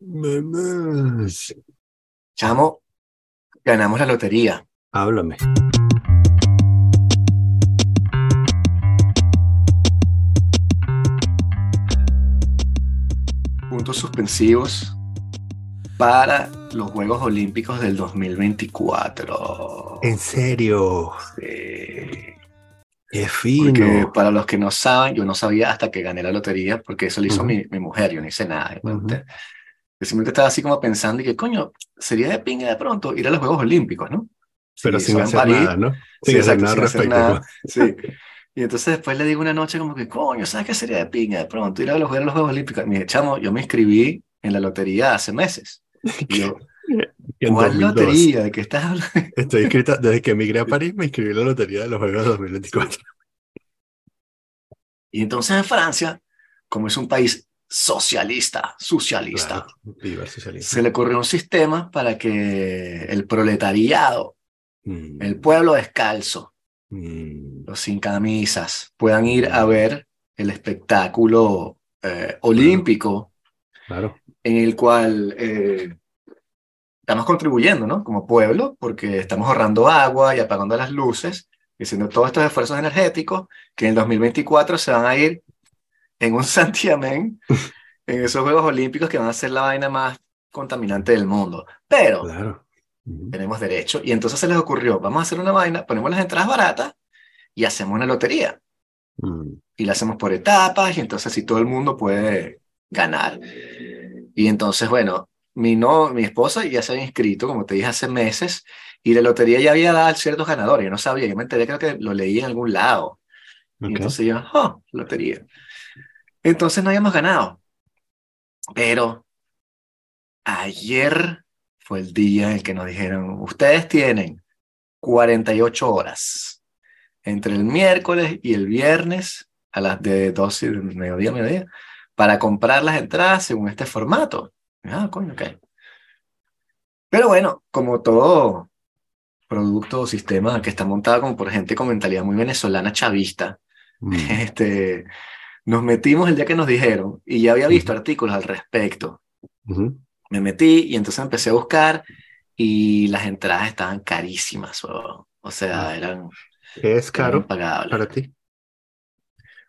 Mamás. Chamo, ganamos la lotería. Háblame. Puntos suspensivos para los Juegos Olímpicos del 2024. En serio. Sí. Qué fino. Porque para los que no saben, yo no sabía hasta que gané la lotería, porque eso lo hizo mi, mi mujer, yo no hice nada. Ujú. Yo simplemente estaba así como pensando y que, coño, sería de pinga de pronto ir a los Juegos Olímpicos, ¿no? Pero Sí, sin hacer París. nada, ¿no? Sí, Sin hacer exacto, nada sin hacer respecto. nada. pues. Sí. Y entonces después le digo una noche como que, coño, ¿sabes qué sería de pinga de pronto ir a los, a los Juegos Olímpicos? Me dije, chamo, yo me inscribí en la lotería hace meses. Y yo, ¿cuál 2002. lotería? ¿De qué estás hablando? Estoy inscrita, desde que emigré a París me inscribí en la lotería de los Juegos 2024. Y entonces en Francia, como es un país socialista, socialista, Claro, se le ocurrió un sistema para que el proletariado, Mm, el pueblo descalzo, mm, los sin camisas, puedan ir a ver el espectáculo eh, olímpico claro. en el cual eh, estamos contribuyendo, ¿no? Como pueblo, porque estamos ahorrando agua y apagando las luces, haciendo todos estos esfuerzos energéticos que en el 2024 se van a ir en un santiamén en esos Juegos Olímpicos que van a ser la vaina más contaminante del mundo. Pero Claro. Tenemos derecho, y entonces se les ocurrió, vamos a hacer una vaina, ponemos las entradas baratas y hacemos una lotería Mm, y la hacemos por etapas y entonces así todo el mundo puede ganar. Y entonces, bueno, mi, no, mi esposa ya se había inscrito, como te dije, hace meses y la lotería ya había dado ciertos ganadores. Yo no sabía, yo me enteré, creo que lo leí en algún lado. Y ok. entonces yo, oh, lotería. Entonces no habíamos ganado. Pero ayer fue el día en el que nos dijeron, ustedes tienen 48 horas entre el miércoles y el viernes a las de 12 de mediodía, mediodía, para comprar las entradas según este formato. Ah, coño, ok. Pero bueno, como todo producto o sistema que está montado como por gente con mentalidad muy venezolana chavista, Mm, este, nos metimos el día que nos dijeron y ya había visto Ujú. artículos al respecto. Me metí y entonces empecé a buscar y las entradas estaban carísimas, huevón. O sea, Ah. eran, ¿Qué es caro impagables. para ti?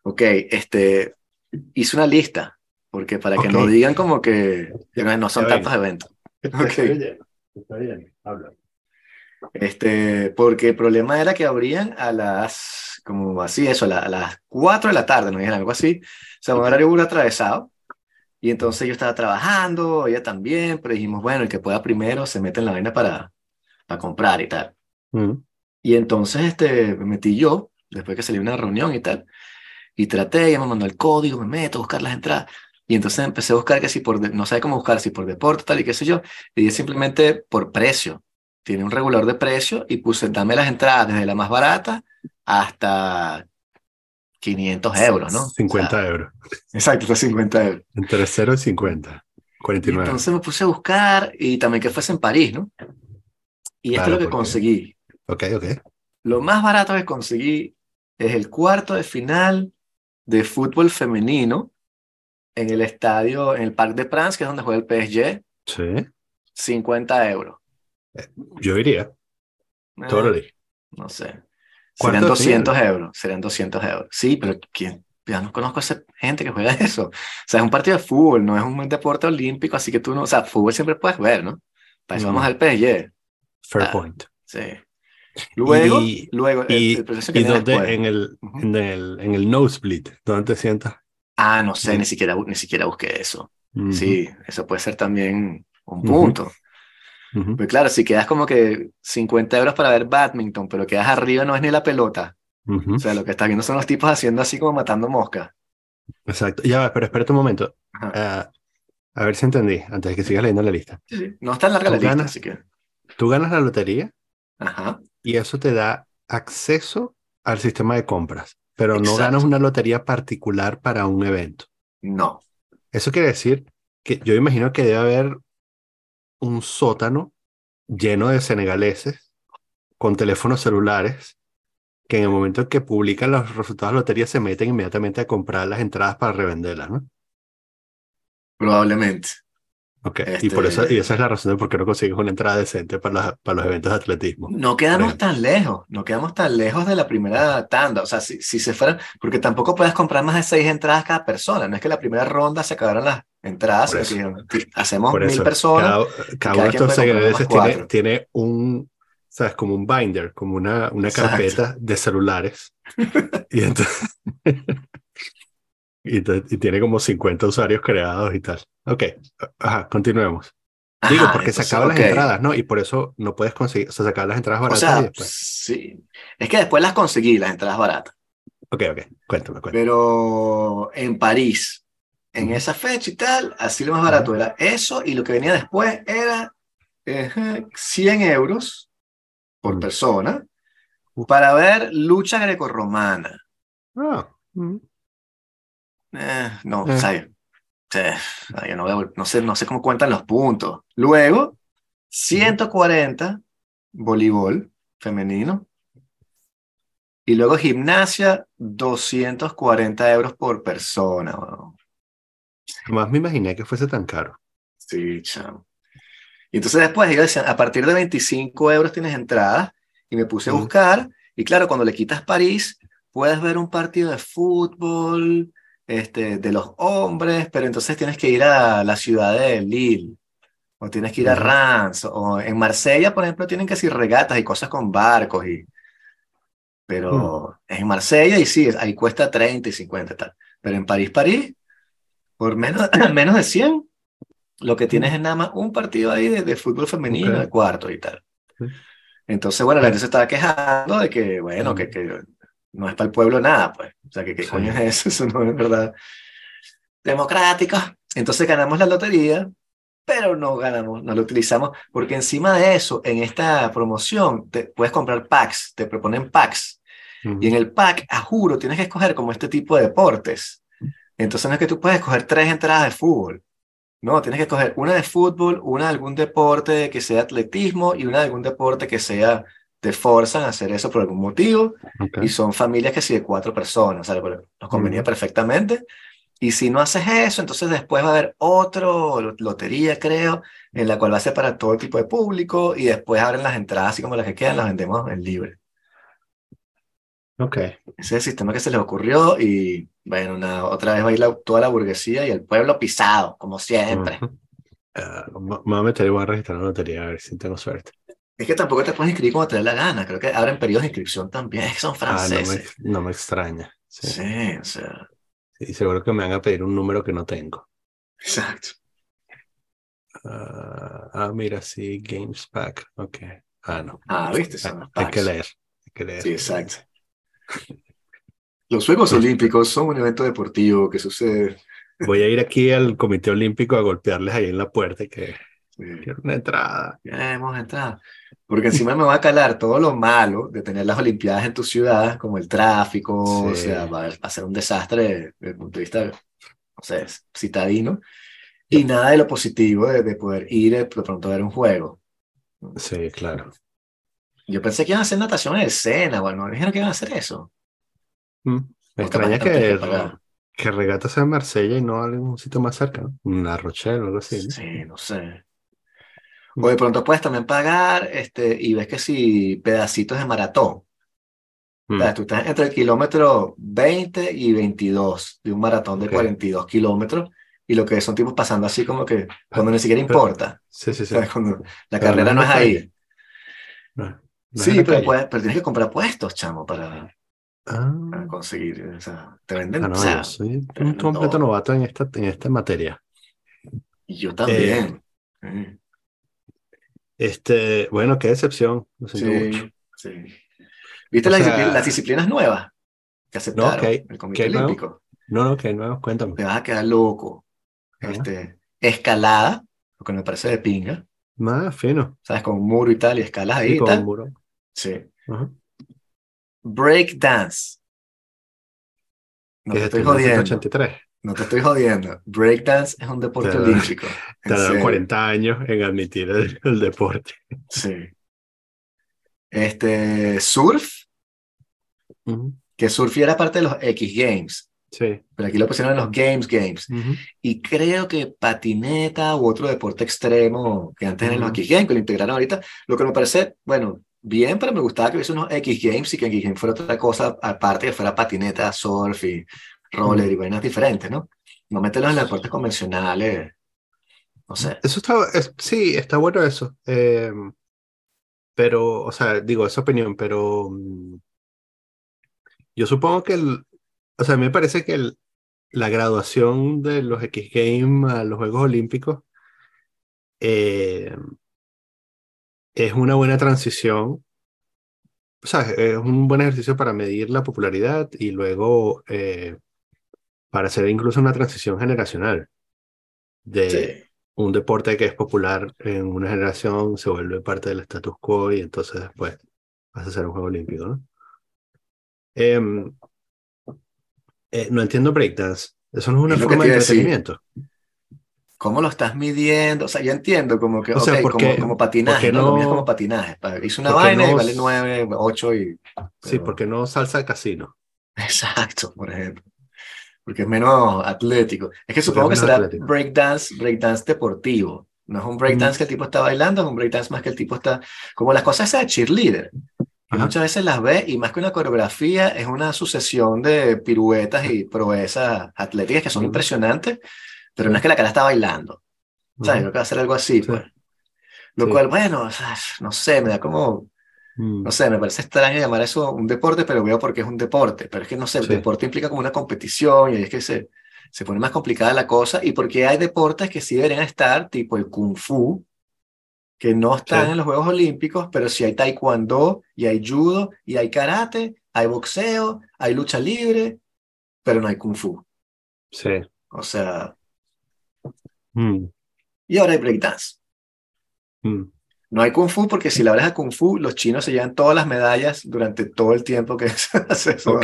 Ok, este, hice una lista, porque para que no digan como que no, son tantos ven. eventos. Está Ok. bien, está bien, habla. Este, porque el problema era que abrían a las, como así, eso, a, la- a las 4 de la tarde, nos dijeron algo así. O sea, un horario muy atravesado. Y entonces yo estaba trabajando, ella también, pero dijimos, bueno, el que pueda primero se mete en la vaina para, para comprar y tal. Mm, Y entonces este, me metí yo, después que salí de una reunión y tal, y traté, ella me mandó el código, me meto a buscar las entradas. Y entonces empecé a buscar que si por, no sé cómo buscar, si por deporte, tal y qué sé yo, y simplemente por precio. Tiene un regulador de precio y puse, dame las entradas desde la más barata hasta 500 euros, ¿no? O 50 sea, euros. exacto, hasta 50 euros. Entre 0 y 50. Y 49. entonces me puse a buscar y también que fuese en París, ¿no? Y esto es lo que porque- conseguí. Ok, ok. Lo más barato que conseguí es el cuarto de final de fútbol femenino en el estadio, en el Parc de France, que es donde juega el PSG, Sí. 50 euros. Yo iría. Eh, Totally. no sé. ¿Cuánto Serían de 200 euros. Serían 200 euros. Sí, pero ¿quién? Ya no conozco a esa gente que juega eso. O sea, es un partido de fútbol, no es un deporte olímpico, así que tú no, o sea, fútbol siempre puedes ver, ¿no? Para eso Mm. vamos al PSG. Fair Ah, point. Sí. Luego, Y- luego, ¿Y, el que y. En el, en el, en el nosebleed. ¿Dónde te sientas? Ah, no sé, Mm. ni siquiera, ni siquiera busqué eso. Sí, eso puede ser también un Ujú. Pues claro, si quedas como que 50 euros para ver badminton, pero quedas arriba no es ni la pelota. O sea, lo que estás viendo son los tipos haciendo así como matando moscas. Exacto. Ya va, pero espérate un momento. Ah, a ver si entendí, antes de que sigas leyendo la lista. Sí. No es tan larga la lista, así que. Tú ganas la lotería Ajá. y eso te da acceso al sistema de compras, pero no ganas una lotería particular para un evento. No. Eso quiere decir que yo imagino que debe haber un sótano lleno de senegaleses con teléfonos celulares que en el momento en que publican los resultados de lotería se meten inmediatamente a comprar las entradas para revenderlas, ¿no? Probablemente. Ok, y, por eso, Este- y esa es la razón de por qué no consigues una entrada decente para, las- para los eventos de atletismo. No quedamos tan lejos, no quedamos tan lejos de la primera tanda. O sea, si, si se fueran, porque tampoco puedes comprar más de seis entradas cada persona. No es que la primera ronda se acabaron las entradas, Por eso. que hacemos Por mil eso, personas. cada, cada cada uno de estos tiene, tiene un, ¿sabes? Como un binder, como una, una Exacto. carpeta de celulares. y, entonces, y, y tiene como 50 usuarios creados y tal. Ok, ajá, continuemos. Digo, Ajá, porque se entonces, acaban ok. las entradas, ¿no? Y por eso no puedes conseguir, o sea, se acaban las entradas O baratas sea, y después. sí. Es que después las conseguí, las entradas baratas. Ok, ok, cuéntame, cuéntame. Pero en París, en esa fecha y tal, así lo más barato era eso y lo que venía después era eh, 100 euros por Mm. persona para ver lucha grecorromana. Ah, mm, Eh, no, Eh. o sea, yo no, sé, no sé cómo cuentan los puntos. Luego, 140 voleibol femenino. Y luego gimnasia, 240 euros por persona. jamás me imaginé que fuese tan caro. Sí, chamo. Y entonces después ellos decían, a partir de 25 euros tienes entradas. Y me puse a buscar. Y claro, cuando le quitas París, puedes ver un partido de fútbol este, de los hombres, pero entonces tienes que ir a la ciudad de Lille. O tienes que ir a. Reims. O en Marsella, por ejemplo, tienen que hacer regatas y cosas con barcos. Y... Pero es en Marsella y sí, ahí cuesta 30 y 50 y tal. Pero en París, París, por menos, menos de 100, lo que tienes es nada más un partido ahí de, de fútbol femenino, Ok. de cuarto y tal. Entonces, bueno, la gente se estaba quejando de que, bueno, Mm. que, que no es para el pueblo nada, pues. O sea, que qué Sí. coño es eso, eso no es verdad democrático. Entonces ganamos la lotería, pero no ganamos, no lo utilizamos, porque encima de eso, en esta promoción, te puedes comprar packs, te proponen packs. Y en el pack, a juro, tienes que escoger como este tipo de deportes. Entonces no es que tú puedes escoger tres entradas de fútbol. No, tienes que escoger una de fútbol, una de algún deporte que sea atletismo y una de algún deporte que sea, te forzan a hacer eso por algún motivo. Ok. Y son familias que sí de cuatro personas, sea, nos convenía perfectamente. Y si no haces eso, entonces después va a haber otro lo- lotería, creo, en la cual va a ser para todo tipo de público y después abren las entradas, así como las que quedan, las vendemos en libre. Ok. Ese es el sistema que se les ocurrió y bueno, nada, otra vez va a ir la- toda la burguesía y el pueblo pisado, como siempre. Ujú. Ah, me me voy a meter voy a registrar la lotería a ver si tengo suerte. Es que tampoco te puedes inscribir como te dé la gana, creo que abren periodos de inscripción también, es que son Ah, no me, franceses. no me extraña. Sí. Sí, o sea, Y seguro que me van a pedir un número que no tengo. exacto. Ah, ah, mira, sí, Games Pack. Ok. Ah, no. Ah, viste, son los Hay que leer. Hay que leer. Sí, exacto. Los Juegos Olímpicos son un evento deportivo que sucede. Voy a ir aquí al Comité Olímpico a golpearles ahí en la puerta y que eh, quiero una entrada. Ya hemos entrado. Porque encima me va a calar todo lo malo de tener las Olimpiadas en tu ciudad, como el tráfico, o Sí. sea, va a, ser un desastre desde el punto de vista, no sé, citadino, y nada de lo positivo de, de poder ir eh, de pronto a ver un juego. Sí, claro. Yo pensé que iban a hacer natación en el Sena, bueno, me dijeron que iban a hacer eso. Mm. Me O capaz extraña que que, que Regata sea en Marsella y no un sitio más cerca. ¿no? La Rochelle o algo así. ¿no? Sí, no sé. O de pronto puedes también pagar este, y ves que si pedacitos de maratón. Mm. O sea, tú estás entre el kilómetro 20 y 22 de un maratón de Ok. 42 kilómetros y lo que son tipos pasando así como que cuando ni siquiera importa. Sí, sí, O sí. sea, cuando la Pero carrera no no es ahí. No, no Sí, pero, calle. puedes- pero tienes que comprar puestos, chamo, para, Ah, para conseguir. O sea, te venden. ah, no, o sea, yo soy un completo no. novato en esta, en esta materia. y yo también. Mm, Este, bueno, qué decepción. Lo siento mucho. Sí, sí. ¿Viste las, sea- disciplinas, las disciplinas nuevas que aceptaron el Comité. Olímpico? No, no, que nuevo, cuéntame. Te vas a quedar loco. Este, escalada, lo que me parece de pinga, Más fino. ¿sabes? Con un muro y tal, y escalas ahí Sí, y con tal. un muro. Sí. Ajá. Break dance. No estoy jodiendo. 1983. No te estoy jodiendo. Break dance es un deporte Te olímpico. Serio. 40 años en admitir el, el deporte. Sí. Este, surf, que surf era parte de los X Games. Sí. Pero aquí lo pusieron en los Games Games. Y creo que patineta u otro deporte extremo que antes eran los Ujú. X Games, que lo integraron ahorita, lo que me parece, bueno, bien, pero me gustaba que hubiese unos X Games y que X Games fuera otra cosa aparte, que fuera patineta, surf y Ujú. y vainas diferentes, ¿no? No meterlos en deportes convencionales, no sé. Eso está, es- sí, está bueno eso. Eh, pero, o sea, digo, esa opinión, pero mm, yo supongo que el, o sea, a mí me parece que el, la graduación de los X Games a los Juegos Olímpicos eh, es una buena transición. O sea, es un buen ejercicio para medir la popularidad y luego eh, para hacer incluso una transición generacional de Sí. un deporte que es popular en una generación se vuelve parte del status quo y entonces después pasa a ser un juego olímpico, ¿no? Em, eh, no entiendo breakdance. Eso no es una Es forma de decir. entretenimiento. ¿Cómo lo estás midiendo? O sea, yo entiendo como que, O sea, ok, ¿por como, patinaje, ¿no? No- como patinaje. Pa- Hice una vaina y vale s- 9, 8 y... Sí, porque no salsa de casino. Exacto, por ejemplo. Porque es menos atlético. Es que supongo que menos será breakdance, breakdance deportivo. No es un breakdance Mm. que el tipo está bailando, es un breakdance más que el tipo está... Como las cosas esas de cheerleader, que muchas veces las ve y más que una coreografía es una sucesión de piruetas y proezas atléticas que son Ujú. impresionantes, pero no es que la cara está bailando. ¿Sabes? Ujú. Creo que va a ser algo así, Sí. pues. Lo Sí. cual, bueno, o sea, no sé, me da como, Mm, no sé, me parece extraño llamar eso un deporte, pero veo por qué es un deporte. Pero es que, no sé, el Sí. deporte implica como una competición y es que se, se pone más complicada la cosa. Y porque hay deportes que sí deberían estar, tipo el kung fu, que no están Sí. en los Juegos Olímpicos, pero sí hay taekwondo, y hay judo, y hay karate, hay boxeo, hay lucha libre, pero no hay kung fu. sí. O sea, Mm, y ahora hay breakdance. mm. No hay Kung Fu porque si la hablas de Kung Fu, los chinos se llevan todas las medallas durante todo el tiempo que se hace eso.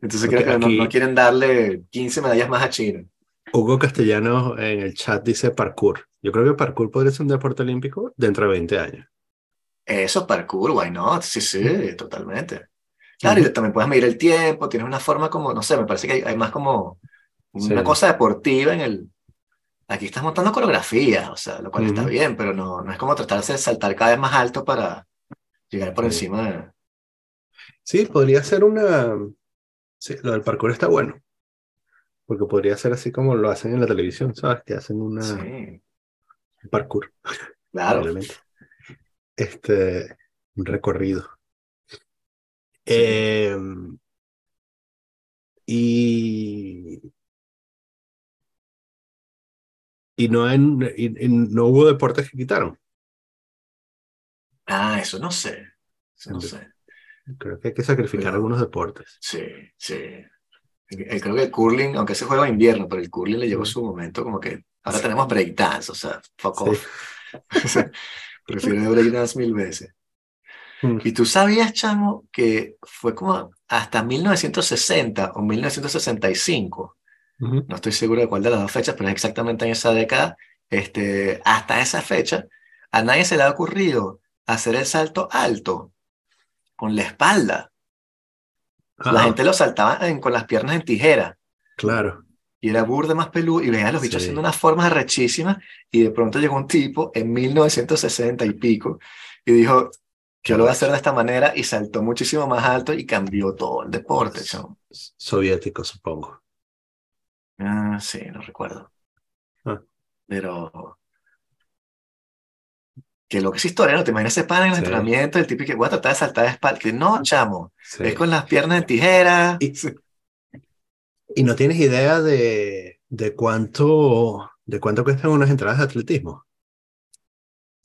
Entonces creo que no, aquí- no quieren darle 15 medallas más a China. Hugo Castellano en el chat dice parkour. Yo creo que parkour podría ser un deporte olímpico dentro de 20 años. Eso, parkour, why not? Sí, sí, totalmente. Claro, y también puedes medir el tiempo, tienes una forma como, no sé, me parece que hay, hay más como una Sí. cosa deportiva en el... Aquí estás montando coreografías, o sea, lo cual está bien, pero no, no es como tratarse de saltar cada vez más alto para llegar por Sí. encima de... Sí, podría ser una... Sí, lo del parkour está bueno. Porque podría ser así como lo hacen en la televisión, ¿sabes? Que hacen una Sí, un parkour, claro. probablemente. Este, un recorrido. Sí. Eh, y, y, no en, y- y no hubo deportes que quitaron. Ah, eso no sé. Eso no sé. Creo que hay que sacrificar Pero- algunos deportes. Sí, sí. Eh, Creo que el curling, aunque se juega en invierno, pero el curling le llegó su momento como que ahora tenemos breakdance, o sea, fuck Sí. off. Sea, Prefiero breakdance mil veces. Mm. Y tú sabías, chamo, que fue como hasta 1960 o 1965, No estoy seguro de cuál de las dos fechas, pero es exactamente en esa década, este, hasta esa fecha, a nadie se le ha ocurrido hacer el salto alto con la espalda. La gente lo saltaba en- con las piernas en tijera claro. y era burde más peludo y veía a los bichos Sí. haciendo unas formas rechísimas y de pronto llegó un tipo en 1960 y pico y dijo, yo lo voy a hacer de esta manera y saltó muchísimo más alto y cambió todo el deporte. Soviético, supongo. Ah, sí, no recuerdo. Ah. Pero... Que lo que es historia, ¿no? Te imaginas ese pan en el Sí. entrenamiento, el tipo que voy a tratar de saltar de espalda. Que no, chamo, Sí. es con las piernas en tijera. Y- ¿Y no tienes idea de, de cuánto de cuánto cuestan unas entradas de atletismo?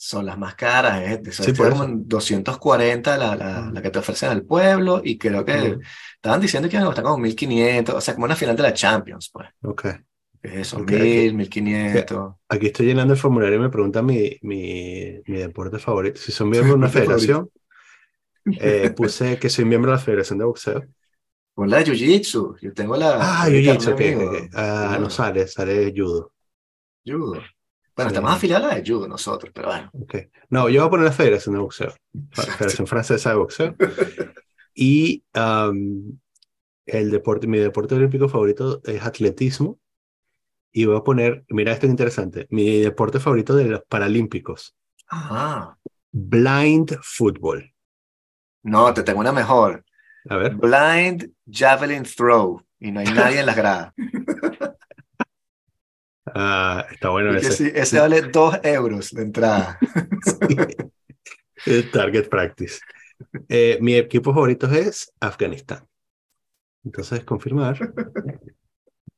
Son las más caras, ¿eh? Sí, por como eso. en 240 la, la, la que te ofrecen al pueblo y creo que estaban diciendo que iban a costar como 1500, o sea, como una final de la Champions, pues. Ok. Eso, Ok, 1000, ok. 1500. Aquí estoy llenando el formulario y me preguntan mi, mi, mi deporte favorito. Si son miembro de una federación, eh, puse que soy miembro de la Federación de Boxeo. Pon la de Jiu-Jitsu, yo tengo la... Ah, Jiu-Jitsu, carnet ok, mío. ok, ok. Ah, Claro, no sale, sale judo. Judo. Bueno, Sí. estamos afiliados a la de Judo nosotros, pero bueno. Ok. No, yo voy a poner la Federación de Boxeo. Fa- Federación Francesa de Boxeo. Y am, el deporte, mi deporte olímpico favorito es atletismo. Y voy a poner, mira esto es interesante, mi deporte favorito de los paralímpicos, Ah, blind football. no, te tengo una mejor. A ver, Blind Javelin Throw. Y no hay nadie en las gradas. ah, está bueno ese. sí, ese vale dos euros de entrada. Eh, Target practice. Eh, mi equipo favorito es Afganistán. Entonces, confirmar.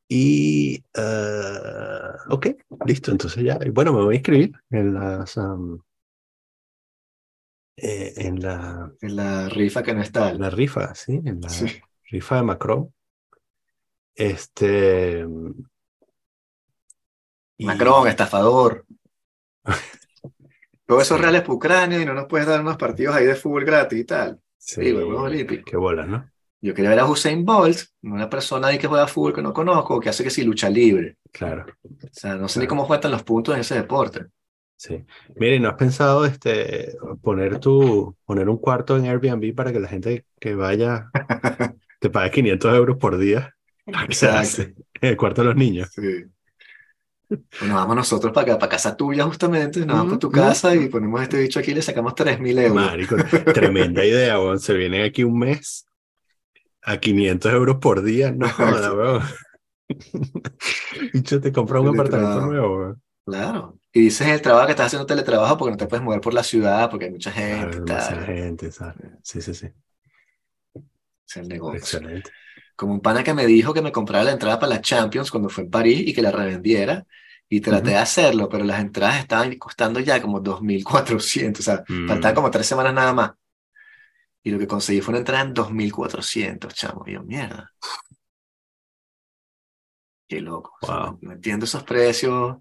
Y, eh, ok, listo. Entonces ya, bueno, me voy a inscribir en las, am, eh, en la, En la rifa que no está. la rifa, sí, en la Sí. rifa de Macron. Este. Y- Macron, estafador. Todo eso es reales para Ucrania y no nos puedes dar unos partidos ahí de fútbol gratis y tal. Sí, Sí, Juegos Olímpicos. qué bolas, ¿no? Yo quería ver a Usain Bolt, una persona ahí que juega fútbol que no conozco, que hace que sí lucha libre. Claro. O sea, no sé ni cómo cuentan los puntos en ese deporte. Sí. Mire, ¿no has pensado este, poner tu, poner un cuarto en Airbnb para que la gente que vaya te pague 500 euros por día? ¿Para qué se Exacto. En el cuarto de los niños. Sí. Pues nos vamos nosotros para acá, para casa tuya justamente, nos vamos para tu casa y ponemos este bicho aquí y le sacamos 3.000 euros. Marico, tremenda idea, weón. Se vienen aquí un mes a 500 euros por día. No joda, weón. Yo te compras un apartamento nuevo, weón. Claro. Y dices el trabajo que estás haciendo teletrabajo porque no te puedes mover por la ciudad, porque hay mucha Claro, gente demasiada tal. gente, ¿sabes? Sí, sí, sí. Es el negocio. Excelente. Como un pana que me dijo que me comprara la entrada para la Champions cuando fue en París y que la revendiera. Y traté de hacerlo, pero las entradas estaban costando ya como 2.400. O sea, Mm. faltaban como tres semanas nada más. Y lo que conseguí fue una entrada en 2.400, chamo. Y yo, mierda. Qué loco. O sea, Wow. no, entiendo esos precios.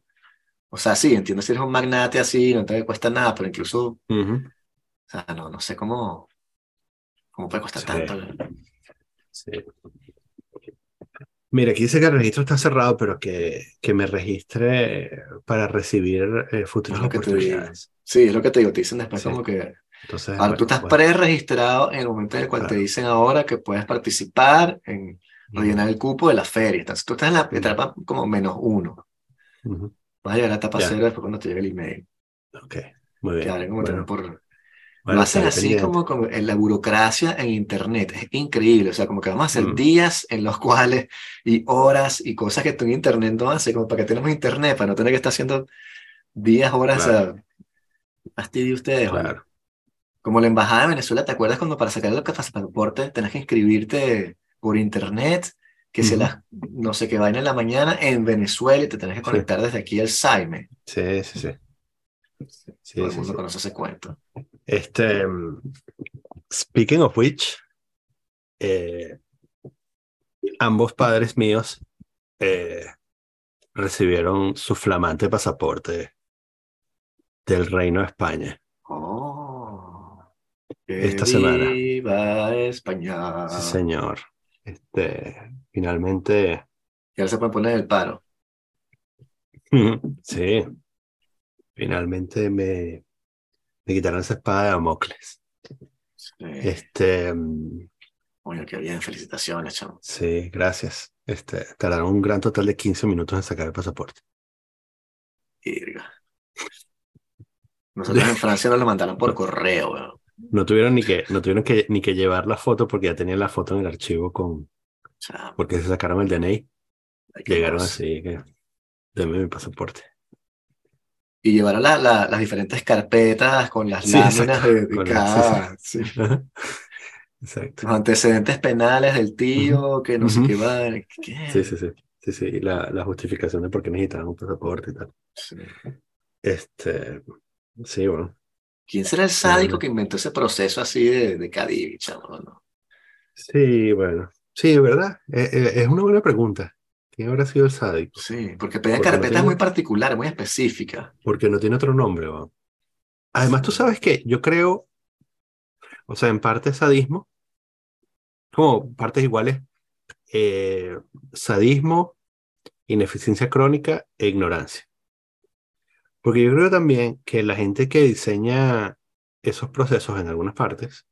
O sea, sí, entiendo si eres un magnate así, no te cuesta nada, pero incluso, o sea, no, no sé cómo, cómo puede costar Sí. tanto. Sí. Mira, aquí dice que el registro está cerrado, pero que, que me registre para recibir eh, futuras oportunidades. Sí, es lo que te digo, te dicen después Sí. como que Entonces, ahora tú estás bueno. pre-registrado en el momento en el cual te Claro. dicen ahora que puedes participar en rellenar el cupo de la feria. Entonces tú estás en la etapa como menos uno. Ujú. Vas a llegar a la etapa Ya. cero después cuando te llegue el email. Ok, muy Que bien. ahora como Bueno, por... bueno, Lo hacen así como, como en la burocracia en Internet. Es increíble. O sea, como que vamos a hacer Mm. días en los cuales y horas y cosas que tú en Internet no haces. Como para que tenemos Internet, para no tener que estar haciendo días, horas. Claro. Sea, fastidio ustedes. Claro. Como la embajada de Venezuela, ¿te acuerdas cuando para sacar el pasaporte tenés que inscribirte por Internet? Que se las no sé qué vaina en la mañana en Venezuela y te tenés que Sí. conectar desde aquí al Saime. Sí, sí, sí. Sí, Todo el mundo sí. conoce ese cuento. Este, speaking of which, eh, ambos padres míos eh, recibieron su flamante pasaporte del Reino de España. Oh, Esta semana. Viva España. Sí, señor. Este, finalmente, Y ahora se pueden poner el paro. sí, finalmente me, me quitaron esa espada de Damocles. Este, mm, Coño, qué bien, felicitaciones, chamo. sí, gracias. Este, tardaron un gran total de 15 minutos en sacar el pasaporte. Virga. Nosotros en Francia nos lo mandaron por correo, weón. No tuvieron ni que, no tuvieron que, ni que llevar la foto porque ya tenían la foto en el archivo con, Chamo, porque se sacaron el DNI. Llegaron cosa. así que, deme mi pasaporte. Y llevaron la- la- las diferentes carpetas con las Sí, láminas de, de cada, sí, Exacto. los antecedentes penales del tío, que no sé qué va. ¿qué? Sí, sí, sí. Sí, sí. y La, la justificación de por qué necesitaban un pasaporte y tal. Sí. Este, sí, bueno. ¿Quién será el sádico Bueno. que inventó ese proceso así de, de Cadivi, chamo? No? Sí, bueno. Sí, ¿verdad? Eh, eh, es una buena pregunta. ¿Quién habrá sido el sádico? Sí, porque pedir Porque no carpetas tiene- muy particulares, muy específicas. Porque no tiene otro nombre, weón. Además, tú sabes que yo creo, o sea, en parte sadismo, como partes iguales, eh, sadismo, ineficiencia crónica e ignorancia. Porque yo creo también que la gente que diseña esos procesos en algunas partes,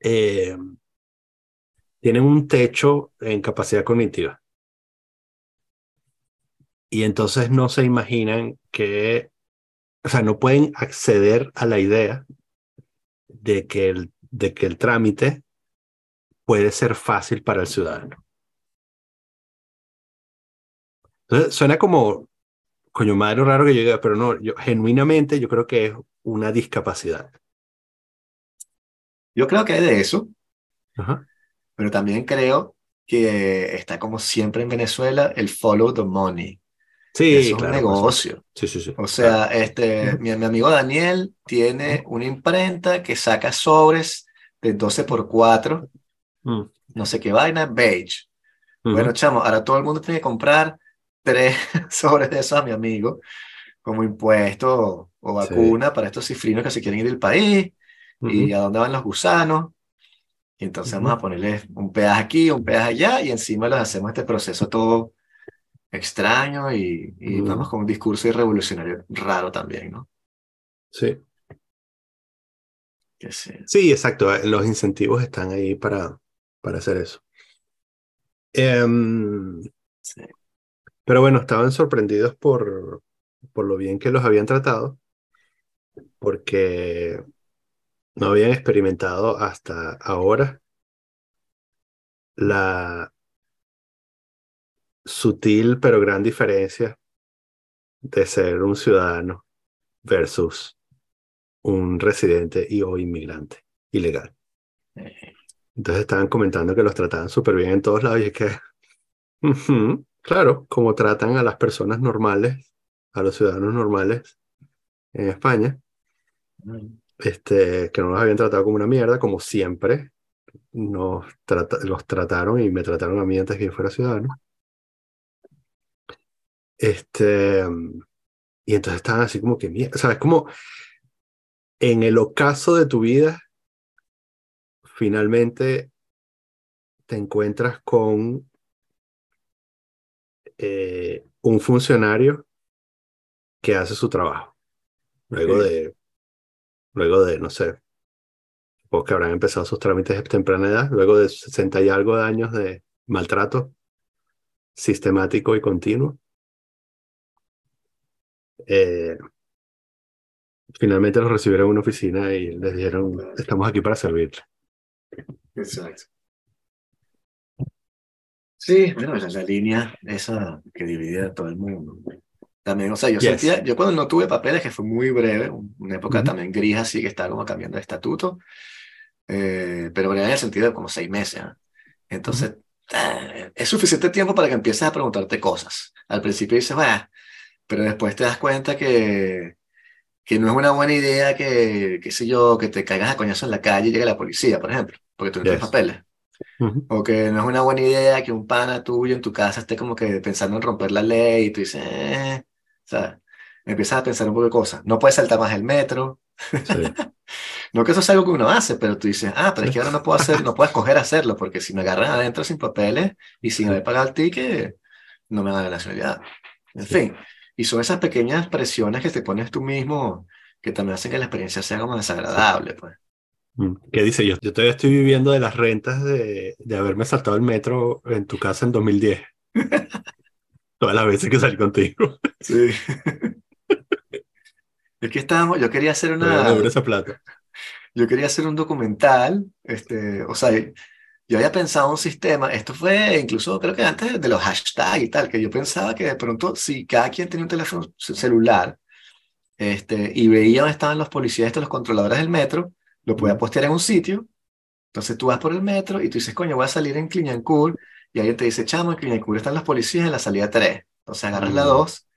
eh, tienen un techo en capacidad cognitiva. Y entonces no se imaginan que, o sea, no pueden acceder a la idea de que el, de que el trámite puede ser fácil para el ciudadano. Entonces, suena como, coño madre raro que yo diga, pero no, yo genuinamente yo creo que es una discapacidad. Yo creo que hay de eso, Ajá. Pero también creo que está como siempre en Venezuela el follow the money. Sí, Eso es claro, un por negocio. Sí, sí, sí. O sea, este, Ujú. mi, mi amigo Daniel tiene una imprenta que saca sobres de 12 por 4, Mm, no sé qué vaina, beige. ujú. Bueno, chamo, ahora todo el mundo tiene que comprar tres sobres de esos a mi amigo como impuesto o Sí. vacuna para estos cifrinos que se quieren ir del país y Ujú. a dónde van los gusanos. Y entonces vamos a ponerles un pedaje aquí, un pedaje allá y encima les hacemos este proceso todo extraño y, vamos con un discurso revolucionario raro también, ¿no? Sí. Que sí. Sí, exacto. eh, Los incentivos están ahí para, para hacer eso. Em, Sí. pero bueno, estaban sorprendidos por, por lo bien que los habían tratado, porque no habían experimentado hasta ahora la sutil pero gran diferencia de ser un ciudadano versus un residente y o inmigrante ilegal. Entonces estaban comentando que los trataban súper bien en todos lados y es que, claro, como tratan a las personas normales, a los ciudadanos normales en España, mm, este, que no los habían tratado como una mierda, como siempre nos trata- los trataron y me trataron a mí antes que yo fuera ciudadano. Este, y entonces estaban así como que, mierda, ¿sabes? Como en el ocaso de tu vida, finalmente te encuentras con eh, un funcionario que hace su trabajo. Luego Ok. de, luego de, no sé, porque habrán empezado sus trámites de temprana edad, luego de 60 y algo de años de maltrato sistemático y continuo. eh, finalmente los recibieron en una oficina y les dijeron, estamos aquí para servirle. Exacto. Sí, bueno, es la línea esa que divide a todo el mundo. También, o sea, yo Yes. sentía, yo cuando no tuve papeles, que fue muy breve, un- una época Ujú. también gris, así que estaba como cambiando de estatuto, eh, pero breve en el sentido de como seis meses. ¿ah? Entonces, eh, es suficiente tiempo para que empieces a preguntarte cosas. Al principio dices, va, pero después te das cuenta que, que no es una buena idea que, qué sé yo, que te caigas a coñazo en la calle y llegue la policía, por ejemplo, porque tú no tienes Yes. papeles. Ujú. O que no es una buena idea que un pana tuyo en tu casa esté como que pensando en romper la ley y tú dices, eh, ¿sabes? Empiezas a pensar un poco de cosas. No puedes saltar más el metro. Sí. No que eso es algo que uno hace, pero tú dices, ah, pero es que ahora no puedo hacer, no puedo escoger hacerlo, porque si me agarran adentro sin papeles y sin haber pagado el ticket, no me dan la nacionalidad. En Sí. fin, y son esas pequeñas presiones que te pones tú mismo que también hacen que la experiencia sea como desagradable, pues. Mm. ¿Qué dice? Yo, yo todavía estoy viviendo de las rentas de, de haberme saltado el metro en tu casa en 2010. Todas las veces que salí contigo. Sí. Es que estábamos, yo quería hacer una, esa plata. yo quería hacer un documental, este, o sea, yo había pensado un sistema, esto fue incluso creo que antes de los hashtags y tal, que yo pensaba que de pronto si cada quien tenía un teléfono ce- celular, este, y veía dónde estaban los policías, estos, los controladores del metro, lo podía postear en un sitio, entonces tú vas por el metro y tú dices, coño, voy a salir en Clignancourt, y alguien te dice, chamo, en Clignancourt están los policías en la salida 3, entonces agarras la Mm. 2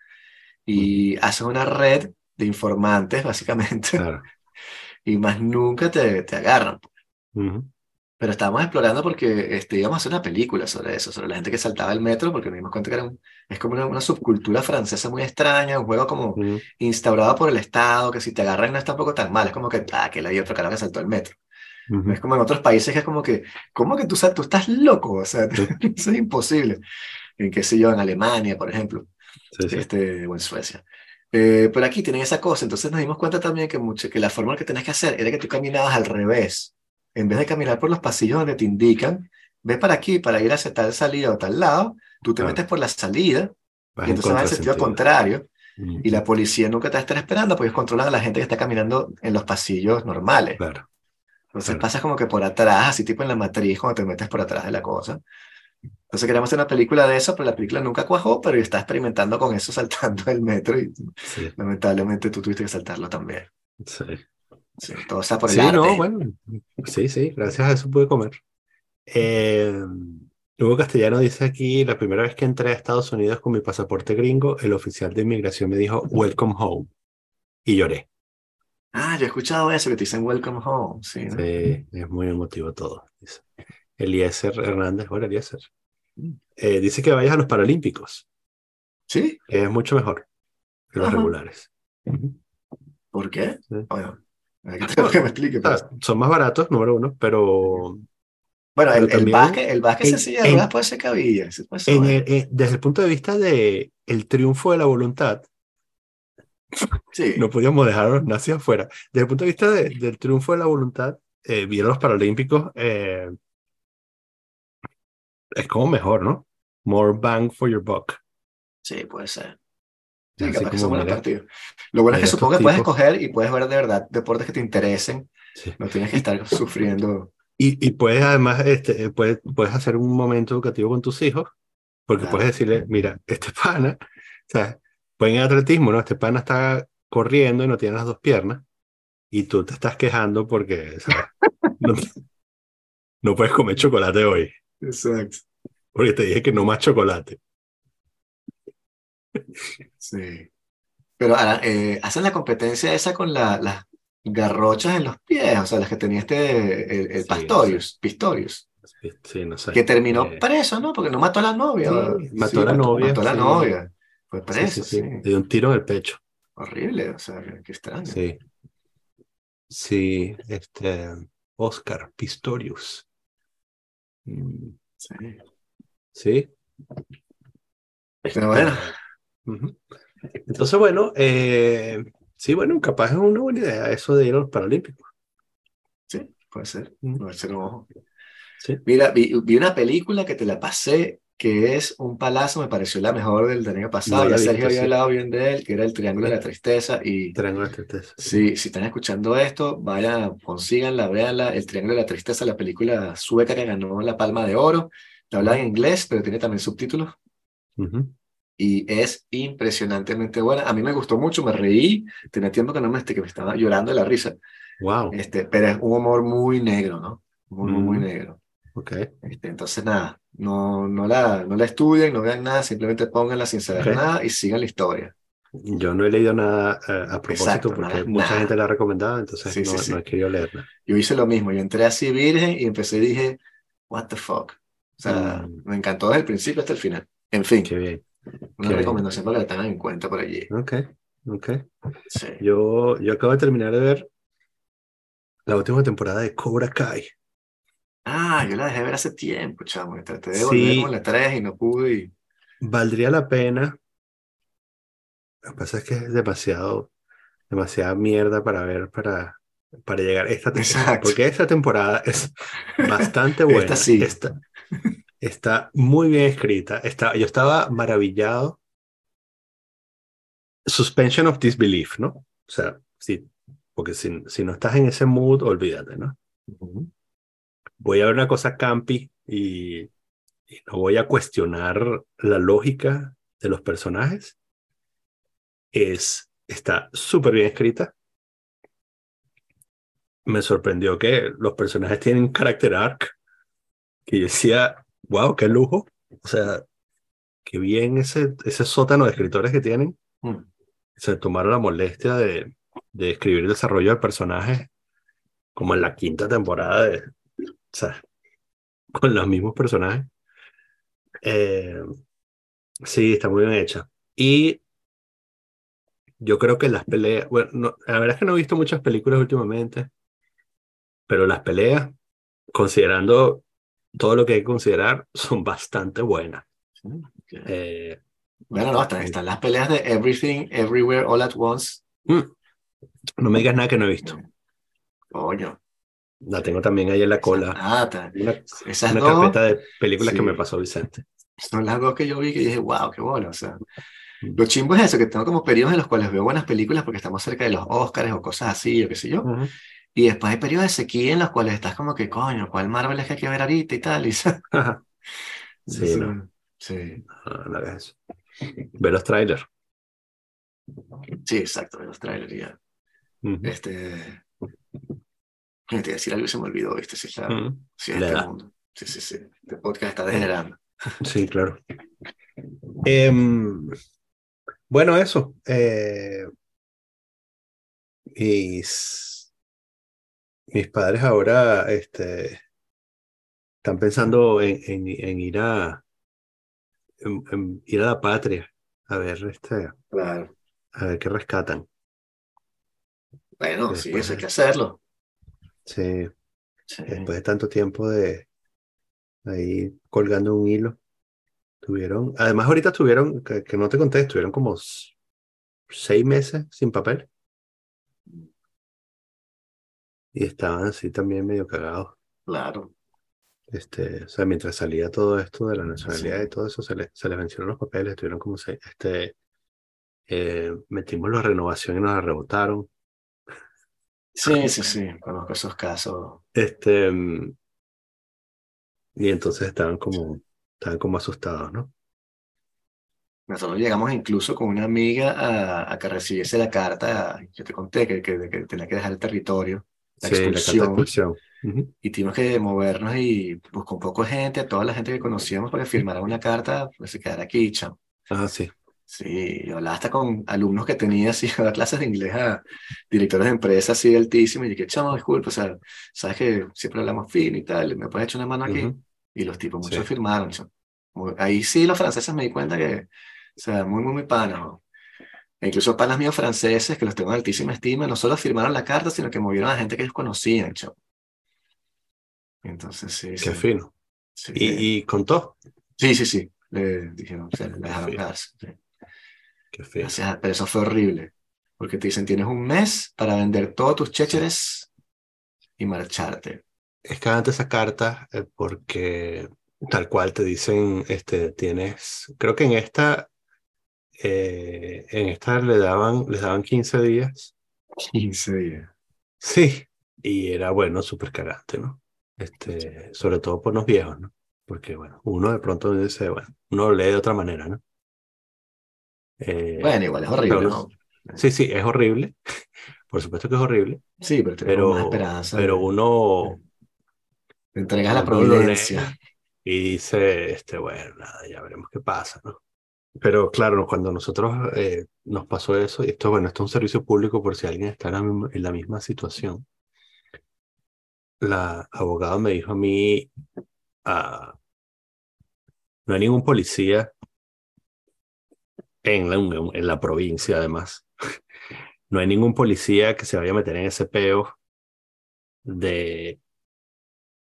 y haces una red de informantes, básicamente, Claro. y más nunca te, te agarran. Ujú. Pero estábamos explorando porque este, íbamos a hacer una película sobre eso, sobre la gente que saltaba el metro, porque nos dimos cuenta que era un- es como una, una subcultura francesa muy extraña, un juego como Ujú. instaurado por el Estado, que si te agarran no es tampoco tan mal, es como que, ah, que le dio otro carajo que saltó el metro. Ujú. es como en otros países que es como que, ¿cómo que tú, sa- tú estás loco? O sea, Sí. eso es imposible. En qué sé yo, en Alemania, por ejemplo Sí, sí. este, o en Suecia. Eh, pero aquí tienen esa cosa, entonces nos dimos cuenta también que, mucho, que la forma que tenías que hacer era que tú caminabas al revés. En vez de caminar por los pasillos donde te indican, ve para aquí para ir hacia tal salida o tal lado, tú te Claro. metes por la salida Vas y entonces vas en sentido contrario y la policía nunca te va a estar esperando porque ellos controlan a la gente que está caminando en los pasillos normales. Claro. Entonces claro. pasas como que por atrás, así tipo en la matriz, cuando te metes por atrás de la cosa. Entonces queríamos hacer una película de eso, pero la película nunca cuajó, pero estaba experimentando con eso saltando el metro y Sí, lamentablemente tú tuviste que saltarlo también. sí. Sí, todo está por el Sí, arte. no, bueno. Sí, sí, gracias a eso pude comer. Eh, Hugo Castellano dice aquí, la primera vez que entré a Estados Unidos con mi pasaporte gringo, el oficial de inmigración me dijo, Welcome home. Y lloré. Ah, yo he escuchado eso, que te dicen welcome home. Sí, ¿no? Sí, es muy emotivo todo. Dice. Eliezer Hernández, hola Eliezer. Eh, dice que vayas a los Paralímpicos, ¿Sí? que es mucho mejor que los Ajá. regulares. ¿Por qué? Sí. Bueno, que tengo que me explique. Son más baratos, número uno, pero Bueno, pero el, básquet, el básquet en- sencilla de en- ruedas puede ser cabilla. sí puede ser en el- eh, desde el punto de vista de el triunfo de la voluntad, Sí. no podíamos dejar a los nazis afuera. Desde el punto de vista de- del triunfo de la voluntad, eh, vieron los Paralímpicos, eh, es como mejor, ¿no? More bang for your buck. Sí, puede ser. Sí, Así capaz que son buenos partidos. Lo bueno es que supongo que puedes escoger y puedes ver de verdad deportes que te interesen. Sí. No tienes que estar sufriendo. Y, y puedes además, este, eh, puedes, puedes hacer un momento educativo con tus hijos, porque Claro. puedes decirle, mira, este pana, o sea, pueden en atletismo, ¿no? Este pana está corriendo y no tiene las dos piernas, y tú te estás quejando porque, ¿sabes? No, no puedes comer chocolate hoy, Exacto. porque te dije que no más chocolate. Sí. Pero eh, hacen la competencia esa con la- las garrochas en los pies, o sea, las que tenía este, el, el Sí, Pastorius, Pistorius, Sí, no sé. que terminó Eh, preso, ¿no? Porque no mató a la novia. Mató a la novia, Mató a la novia. Fue preso, sí, sí, sí. Le dio un tiro en el pecho. Horrible, o sea, qué extraño. Sí. Sí, este, Oscar Pistorius. Mm, Sí. Sí. Pero bueno. Entonces, bueno, eh, sí, bueno, capaz es una buena idea eso de ir a los Paralímpicos. sí, puede ser. Puede ser un ojo. Sí. Mira, vi, vi una película que te la pasé, que es un palazo, me pareció la mejor del, del año pasado. No la ya Sergio visto, había sí. hablado bien de él, que era El Triángulo de la Tristeza. Y Triángulo de Tristeza. sí, si están escuchando esto, vayan, consíganla, véanla. El Triángulo de la Tristeza, la película sueca que ganó la Palma de Oro. La habla en inglés, pero tiene también subtítulos. Ujú. y es impresionantemente buena. A mí me gustó mucho, me reí, tenía tiempo que no me, este, que me estaba llorando de la risa, Wow. este, pero es un humor muy negro, ¿no? Muy, muy, muy Mm. negro. Ok. Este, entonces, nada, no, no, la, no la estudien, no vean nada, simplemente pónganla sin saber Ok. nada y sigan la historia. Yo no he leído nada eh, a propósito Exacto, porque nada, mucha nada. gente la ha recomendado, entonces Sí, no, sí. no he querido leerla. Yo hice lo mismo, yo entré así virgen y empecé y dije, what the fuck. O sea, Mm. me encantó desde el principio hasta el final. En fin, Qué bien. una qué bien. recomendación para que la tengan en cuenta por allí. Ok. Ok. Sí. Yo, yo acabo de terminar de ver la última temporada de Cobra Kai. Ah, yo la dejé ver hace tiempo, chamo. Traté de Sí. volver como en la 3 y no pude. Y... Valdría la pena. Lo que pasa es que es demasiado, demasiada mierda para ver, para, para llegar a esta temporada. Exacto. Porque esta temporada es bastante buena. Esta sí. Está, está muy bien escrita. Está, yo estaba maravillado. Suspension of disbelief, ¿no? O sea, sí, porque si, si no estás en ese mood, olvídate, ¿no? Ujú. Voy a ver una cosa campi y, y no voy a cuestionar la lógica de los personajes. Es, está súper bien escrita. Me sorprendió que los personajes tienen carácter arc, que yo decía, wow, qué lujo. O sea, qué bien ese, ese sótano de escritores que tienen. Mm. Se tomaron la molestia de, de escribir el desarrollo del personaje como en la quinta temporada de, sea, con los mismos personajes. Eh, sí, está muy bien hecha. Y yo creo que las peleas, bueno, no, la verdad es que no he visto muchas películas últimamente, pero las peleas, considerando todo lo que hay que considerar, son bastante buenas. Eh, Bueno, no, están, están las peleas de Everything, Everywhere, All at Once. mm, no me digas nada que no he visto. Coño. La tengo también ahí en la cola. Ah, Una, esas una dos carpeta de películas que sí. me pasó Vicente. son las dos que yo vi que dije, wow, qué bola. O sea, Mm. lo chimbo es eso, que tengo como periodos en los cuales veo buenas películas porque estamos cerca de los Oscars o cosas así, o qué sé yo. Ujú. Y después hay periodos de sequía en los cuales estás como que, coño, ¿cuál Marvel es que hay que ver ahorita y tal? Y. Sí, Entonces, no. sí, No, no hagas eso. Ve los trailers. sí, exacto, de los trailers ya. Ujú. Este. Te iba a decir algo y se me olvidó, ¿viste? Sí, claro. Ujú. Sí, es este mundo. Sí, sí, sí. Este podcast está degenerando. Sí, claro. Em, bueno, eso. eh, mis, mis padres ahora este, están pensando en, en- en ir a en- en ir a la patria a ver este, Claro. a ver qué rescatan. Bueno, sí, eso hay que hacerlo. Sí, Sí. después de tanto tiempo de ahí colgando un hilo. Tuvieron, además ahorita tuvieron, que, que no te conté, estuvieron como seis meses sin papel. Y estaban así también medio cagados. Claro. Este, o sea, mientras salía todo esto de la nacionalidad Sí. y todo eso, se les, se les vencieron los papeles, estuvieron como seis, este, eh, metimos la renovación y nos la rebotaron. Sí, sí, sí. Conozco esos casos. Este, mm, y entonces estaban como, estaban como asustados, ¿no? Nosotros llegamos incluso con una amiga a, a que recibiese la carta. Yo te conté que, que, que tenía que dejar el territorio, la Sí, la carta de expulsión. Y tuvimos que movernos y pues, con poco gente, a toda la gente que conocíamos para que firmara una carta, pues se quedara aquí, chamo. Ah, sí. Sí, yo hablaba hasta con alumnos que tenía así, a dar clases de inglés a directores de empresas así altísimos y dije, chamo, disculpa, o sea, sabes que siempre hablamos fin y tal, ¿me puedes echar una mano aquí? Ujú. Y los tipos, muchos Sí. firmaron, chamo. Muy- Ahí sí los franceses me di cuenta que, o sea, muy, muy, muy panas. ¿no? E incluso panas míos franceses, que los tengo en altísima estima, no solo firmaron la carta, sino que movieron a gente que ellos conocían, chamo. Entonces, sí, Qué sí. fino. sí. Y, y contó. Sí, sí, sí. Le dijeron, o sea, le dejaron fino. gas. Qué fino. Gracias, a- pero eso fue horrible. Porque te dicen, tienes un mes para vender todos tus chécheres y marcharte. Es que antes esa carta eh, porque tal cual te dicen, este, tienes, creo que en esta, eh, en esta le daban, les daban 15 días. 15 días. Sí. Y era bueno, súper cagante, ¿no? Este, sobre todo por los viejos, ¿no? Porque bueno, uno de pronto dice, bueno, uno lee de otra manera, ¿no? Eh, Bueno, igual es horrible, pero- ¿no? Sí, sí, es horrible. Por supuesto que es horrible, Sí, pero más pero, esperanza. pero uno, Te entregas la providencia. y dice, este, bueno, nada, ya veremos qué pasa, ¿no? Pero claro, cuando nosotros eh, nos pasó eso, y esto, bueno, esto es un servicio público por si alguien está en la misma, en la misma situación, la abogada me dijo a mí, ah, no hay ningún policía en la, en la provincia, además, no hay ningún policía que se vaya a meter en ese peo de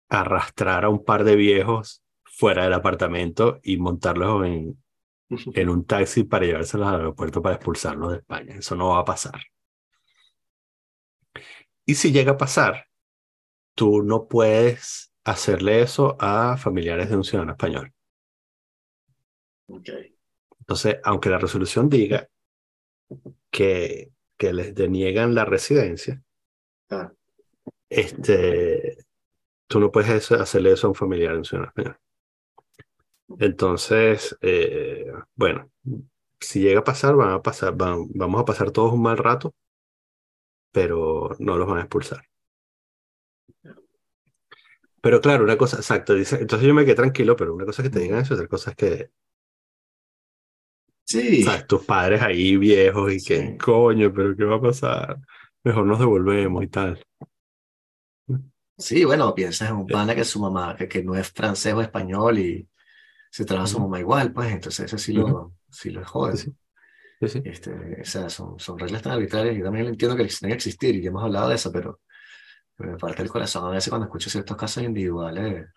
arrastrar a un par de viejos fuera del apartamento y montarlos en, en un taxi para llevárselos al aeropuerto para expulsarlos de España. Eso no va a pasar. Y si llega a pasar, tú no puedes hacerle eso a familiares de un ciudadano español. Ok. Entonces, aunque la resolución diga que, que les deniegan la residencia, Ah. este, tú no puedes hacerle eso a un familiar de un ciudadano español. Entonces, eh, bueno, si llega a pasar, van a pasar, van- vamos a pasar todos un mal rato, pero no los van a expulsar. Pero claro, una cosa, exacto, dice, entonces yo me quedé tranquilo, pero una cosa es que te digan eso, otra cosa es que, Sí, sabes, tus padres ahí viejos y que, Sí. coño, pero ¿qué va a pasar? Mejor nos devolvemos y tal. sí, bueno, piensas en un pana que su mamá, que, que no es francés o español y se trabaja su mamá igual, pues entonces eso sí lo, sí lo jode. Sí, sí. Este, o sea, son, son reglas tan arbitrarias. Yo también entiendo que tienen que existir y ya hemos hablado de eso, pero, pero me parte el corazón a veces cuando escucho ciertos casos individuales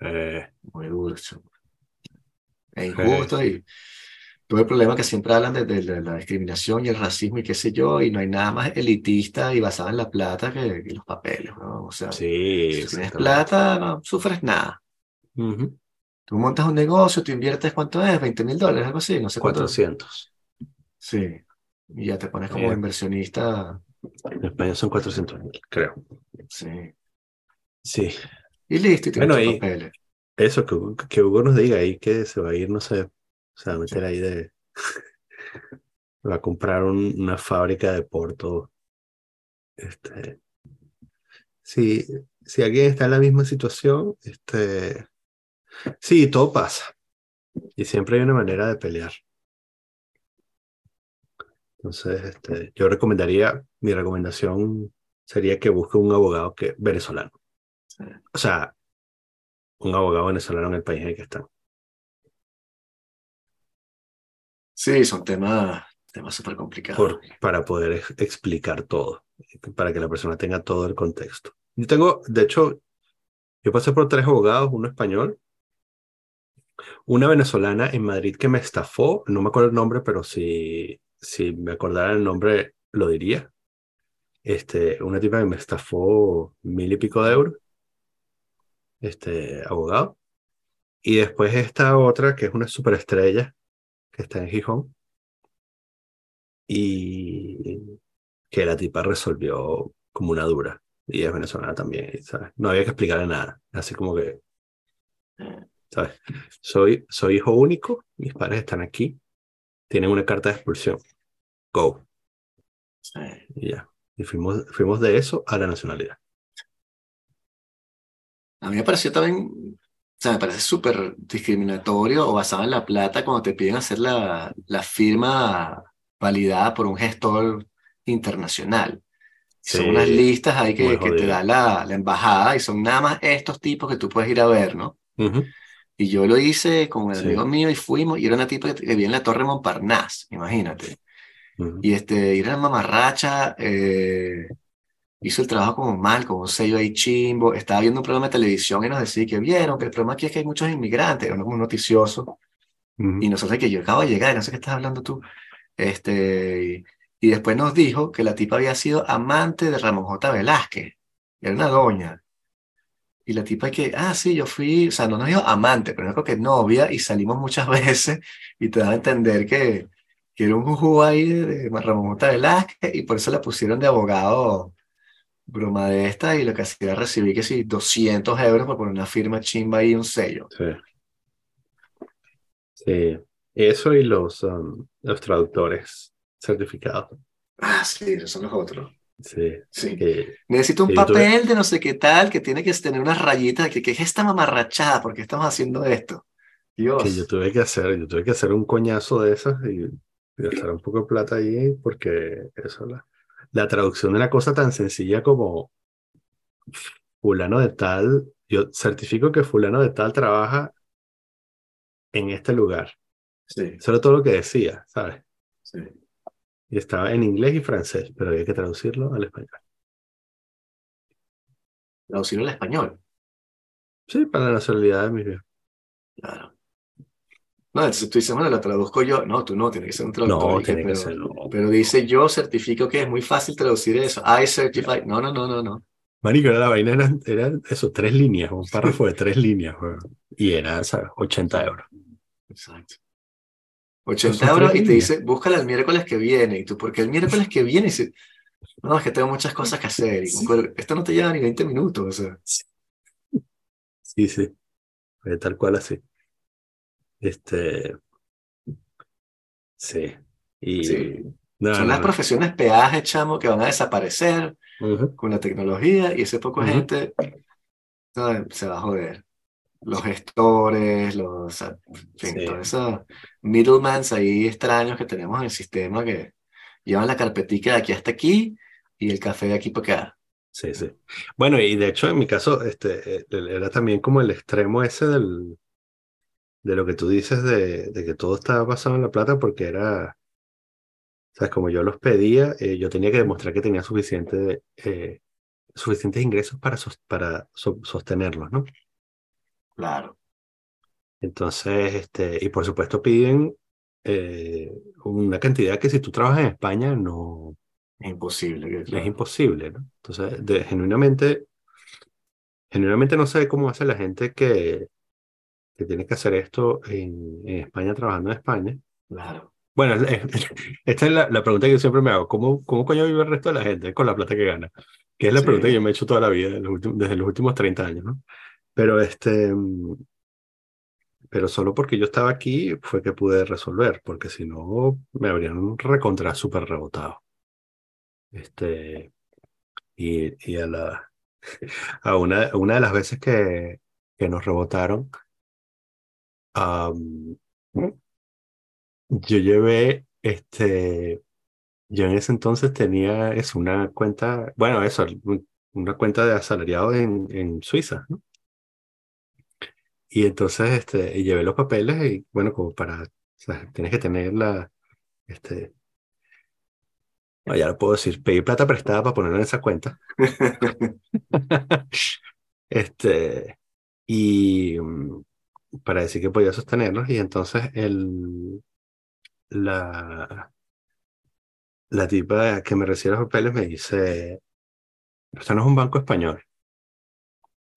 Eh, muy duros. E injustos y todo el problema que siempre hablan de, de- de la discriminación y el racismo y qué sé yo, y no hay nada más elitista y basado en la plata que, que los papeles, ¿no? O sea, Sí, si tienes plata, no sufres nada. Tú montas un negocio, tú inviertes, ¿cuánto es? 20 mil dólares, algo así, no sé cuánto. 400. Sí, y ya te pones como Eh. inversionista, En España son 400 mil, creo. sí. Sí. Y listo, y tienes Bueno, papeles. Eso, que Hugo nos diga ahí que se va a ir, no sé, se va a meter ahí de... va a comprar un- una fábrica de Porto. Este, si, si alguien está en la misma situación, este, sí, todo pasa. Y siempre hay una manera de pelear. Entonces, este, yo recomendaría, mi recomendación sería que busque un abogado que, venezolano. O sea, un abogado venezolano en el país en el que están. Sí, son temas, temas súper complicados. para poder ex- explicar todo, para que la persona tenga todo el contexto. Yo tengo, de hecho, yo pasé por tres abogados, uno español, una venezolana en Madrid que me estafó, no me acuerdo el nombre, pero si, si me acordara el nombre, lo diría. Este, una tipa que me estafó mil y pico de euros, este, abogado. Y después esta otra, que es una superestrella, que está en Gijón, y que la tipa resolvió como una dura. Y es venezolana también, ¿sabes? No había que explicarle nada. Así como que, ¿sabes? Soy, soy hijo único, mis padres están aquí, tienen una carta de expulsión. Go. Sí. Y ya. Y fuimos, fuimos de eso a la nacionalidad. A mí me pareció también, sea, me parece súper discriminatorio o basado en la plata cuando te piden hacer la, la firma validada por un gestor internacional. Son Sí, unas listas ahí que, que te da la, la embajada y son nada más estos tipos que tú puedes ir a ver, ¿no? Y yo lo hice con el Sí. amigo mío y fuimos, y era una tipa que, vivía en la Torre Montparnasse, imagínate. Y este, y era mamarracha, eh, hizo el trabajo como mal, con un sello ahí chimbo, estaba viendo un programa de televisión y nos decía que vieron que el problema aquí es que hay muchos inmigrantes, era como un noticioso, y nosotros que yo acabo de llegar no sé qué estás hablando tú, este, y, y después nos dijo que la tipa había sido amante de Ramón J. Velázquez, era una doña. Y la tipa que, ah, sí, yo fui, o sea, no nos dijo amante, pero yo creo que novia, y salimos muchas veces, y te da a entender que, que era un juju ahí de, de Ramón J. Velázquez, y por eso la pusieron de abogado broma de esta, y lo que hacía era recibir que sí, 200 euros por poner una firma chimba y un sello. Sí. Sí. Eso y los, um, los traductores certificados. Ah, sí, esos son los otros. Sí. Sí. Que, Necesito un que papel de no sé qué tal, que tiene que tener unas rayitas, que, que es esta mamarrachada, ¿por qué estamos haciendo esto? Dios. que yo tuve que hacer, yo tuve que hacer un coñazo de esas y, y gastar un poco de plata ahí porque eso, la, la traducción de una cosa tan sencilla como fulano de tal, yo certifico que fulano de tal trabaja en este lugar. Sí, Eso era todo lo que decía, ¿sabes? sí. Y estaba en inglés y francés, pero había que traducirlo al español. Traducirlo al español. Sí, para la nacionalidad de mis viejos. Claro. No, entonces tú dices, bueno, lo traduzco yo. No, tú no, tiene que ser un traductor. No, tiene que pero, ser. no. pero dice yo certifico que es muy fácil traducir eso. I certify. No, no, no, no, no. Marico, era la vaina eran, eran eso, tres líneas, un párrafo de tres líneas, weón. Y era, ¿sabes? 80 euros. Exacto. Son 80 tres euros y te dice, búscala el miércoles que viene. Y tú, ¿por qué el miércoles que viene? Y dice, no, es que tengo muchas cosas que hacer. Y como, "Pero esto no te lleva ni 20 minutos. O sea, Sí, sí. Fue tal cual así. Este. Sí. Y. Sí. No, son no, las no. profesiones peaje, chamo, que van a desaparecer Ujú. con la tecnología y ese poco Ujú. gente no, se va a joder. Los gestores, los, en fin, Sí. todos esos middlemans ahí extraños que tenemos en el sistema que llevan la carpetica de aquí hasta aquí y el café de aquí para acá. Sí, sí. Bueno, y de hecho, en mi caso, este, eh, era también como el extremo ese del, de lo que tú dices de, de que todo estaba basado en la plata, porque era, sabes, como yo los pedía, eh, yo tenía que demostrar que tenía suficiente, eh, suficientes ingresos para, para so- sostenerlos, ¿no? Claro. Entonces, este, y por supuesto piden eh, una cantidad que si tú trabajas en España no Es imposible. es imposible, ¿no? Entonces, de- genuinamente, genuinamente no sé cómo hace la gente que, que tiene que hacer esto en, en España, trabajando en España. Claro. Bueno, es- es- esta es la, la pregunta que yo siempre me hago. ¿Cómo, ¿Cómo coño vive el resto de la gente con la plata que gana? Que es la Sí. pregunta que yo me he hecho toda la vida, desde los últimos, desde los últimos 30 años, ¿no? Pero este, pero solo porque yo estaba aquí fue que pude resolver, porque si no me habrían recontra súper rebotado. Este, y, y a la, a una, una de las veces que, que nos rebotaron, yo llevé, este, yo en ese entonces tenía es una cuenta, bueno, eso, un- una cuenta de asalariado en, en Suiza. Y entonces, este, llevé los papeles y, bueno, como para, o sea, tienes que tener la, este, ya lo puedo decir, pedir plata prestada para ponerla en esa cuenta. Este, y mm, para decir que podía sostenerlos, y entonces el, la, la tipa que me recibe los papeles me dice, esto no es un banco español.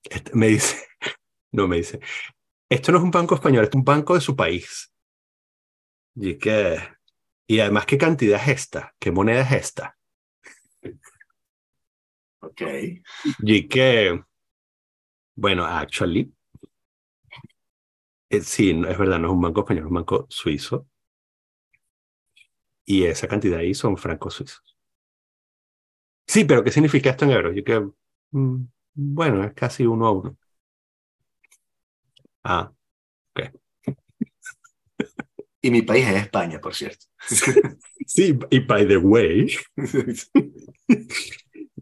Este- me dice, no me dice, esto no es un banco español, es un banco de su país. Y que, y además, ¿qué cantidad es esta? ¿Qué moneda es esta? Ok. Y que, bueno, actually, eh, sí, no, es verdad, no es un banco español, es un banco suizo. Y esa cantidad ahí son francos suizos. Sí, pero ¿qué significa esto en euros? Yo que, mm, bueno, es casi uno a uno. Ah, Y mi país es España, por cierto. sí, y by the way,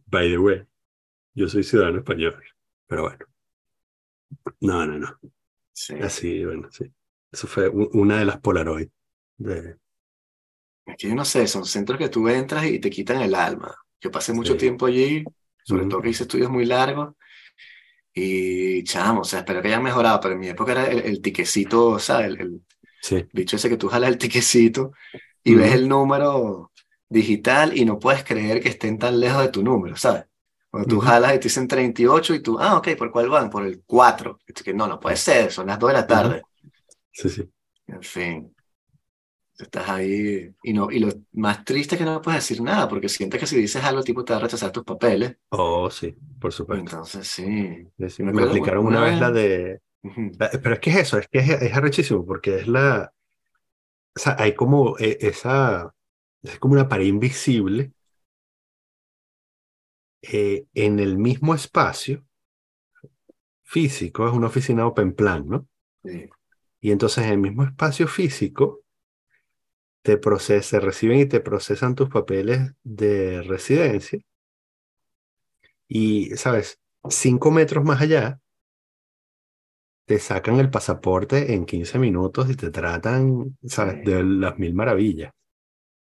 by the way, yo soy ciudadano español, pero bueno. No, no, no. Sí. Así, bueno, sí. Eso fue una de las Polaroid. De, yo no sé, son centros que tú entras y te quitan el alma. Yo pasé mucho Sí. tiempo allí, sobre Ujú. todo que hice estudios muy largos. Y chamo, o sea, espero que hayan mejorado, pero en mi época era el, el tiquecito, ¿sabes? El, el sí, bicho ese que tú jalas el tiquecito y ves Ujú. el número digital y no puedes creer que estén tan lejos de tu número, ¿sabes? Cuando tú Ujú. jalas y te dicen 38 y tú, ah, ok, ¿por cuál van? Por el 4. Y tú que no, no puede ser, son las 2 de la tarde. sí, sí. En fin, estás ahí y, no, y lo más triste es que no puedes decir nada, porque sientes que si dices algo, tipo te va a rechazar tus papeles. Oh, sí, por supuesto. Entonces, sí. Sí, me Me aplicaron una una vez la de... La- Pero es que es eso, es que es, es arrechísimo, porque es la... O sea, hay como eh, esa... Es como una pared invisible eh, en el mismo espacio físico, es una oficina open plan, ¿no? Sí. Y entonces en el mismo espacio físico te procesa, reciben y te procesan tus papeles de residencia. Y, ¿sabes? Cinco metros más allá, te sacan el pasaporte en 15 minutos y te tratan, ¿sabes? Sí. De las mil maravillas.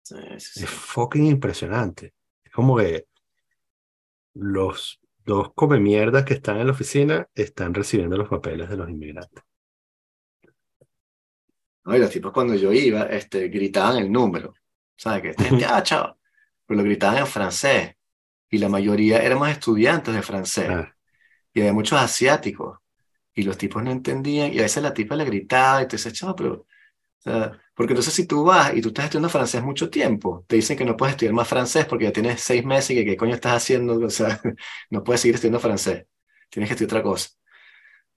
Sí, sí, sí. Es fucking impresionante. Es como que los dos come mierdas que están en la oficina están recibiendo los papeles de los inmigrantes. No, y los tipos cuando yo iba, este, gritaban el número. ¿Sabes? Que esta gente, ah, chao. Pero lo gritaban en francés. Y la mayoría éramos estudiantes de francés. Ah, Y había muchos asiáticos. Y los tipos no entendían. Y a veces la tipa le gritaba y te dice, chao, pero. o sea, porque entonces si tú vas y tú estás estudiando francés mucho tiempo, te dicen que no puedes estudiar más francés porque ya tienes seis meses y que qué coño estás haciendo. O sea, no puedes seguir estudiando francés. Tienes que estudiar otra cosa.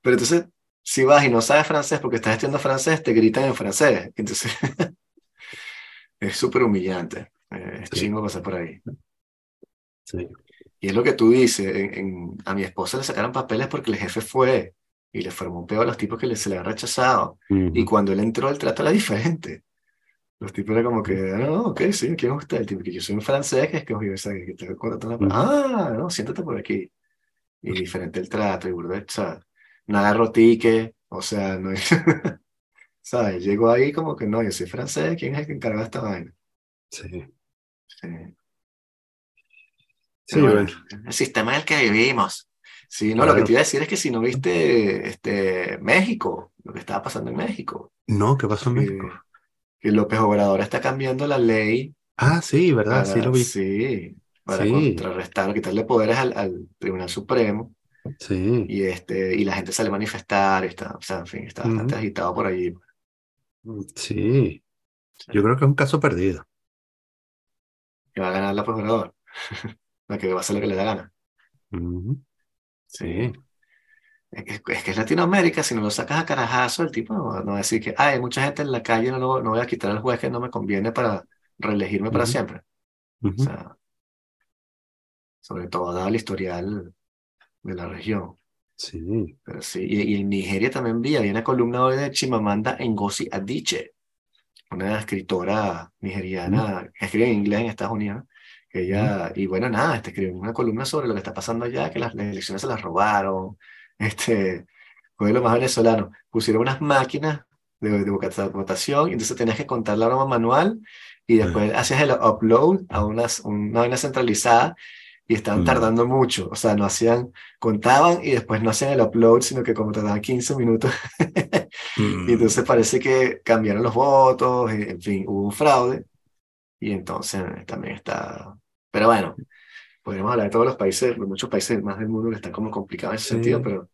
Pero entonces, si vas y no sabes francés porque estás estudiando francés, te gritan en francés. Entonces, es súper humillante. Eh, Es Sí. chingo pasar por ahí. sí. Y es lo que tú dices, en- en- a mi esposa le sacaron papeles porque el jefe fue y le formó un peo a los tipos que se le había rechazado. Y Ujú. cuando él entró, el trato era diferente. Los tipos eran como que, ah, no, ok, sí, ¿quién es usted? El tipo que yo soy un francés que escogí, o sea, que te contratando Ujú. Ah, no, siéntate por aquí. Y diferente el trato, y burda, agarro ticket, o sea, no ¿sabes? Llegó ahí como que no, yo soy francés, ¿quién es el que encarga esta vaina? Sí. Sí. Sí, bueno. bueno, el sistema en el que vivimos. Sí, no, lo que te iba a decir es que si no viste este, México, lo que estaba pasando en México, No, ¿qué pasó en México? que López Obrador está cambiando la ley Ah, sí, ¿verdad? Sí lo vi. sí, para Sí, contrarrestar, quitarle poderes al, al Tribunal Supremo sí. y, este, y la gente sale a manifestar, está, o sea, en fin, está bastante agitado por allí. Sí, yo creo que es un caso perdido. Que va a ganar López Obrador, que va a hacer lo que le da gana. Sí. Sí. Es que, es Latinoamérica, si no lo sacas a carajazo, el tipo no, no va a decir que "Ay, hay mucha gente en la calle, no, lo- no voy a quitar al juez que no me conviene para reelegirme para siempre. O sea, sobre todo dado el historial de la región. Sí. Pero sí, y, y en Nigeria también vi, había una columna hoy de Chimamanda Ngozi Adichie, una escritora nigeriana que escribe en inglés en Estados Unidos. Ella, y bueno, nada, este, escribió una columna sobre lo que está pasando allá, que las, las elecciones se las robaron, este, fue lo más venezolano. Pusieron unas máquinas de, de vota- votación, y entonces tenías que contar la broma manual y después hacías el upload a unas, una vaina centralizada y estaban mm, tardando mucho. O sea, no hacían, contaban y después no hacían el upload, sino que como tardaban 15 minutos. Y mm. entonces parece que cambiaron los votos, y, en fin, hubo un fraude y entonces también está... Pero bueno, podríamos hablar de todos los países, de muchos países más del mundo que están como complicados en ese sentido, Sí. pero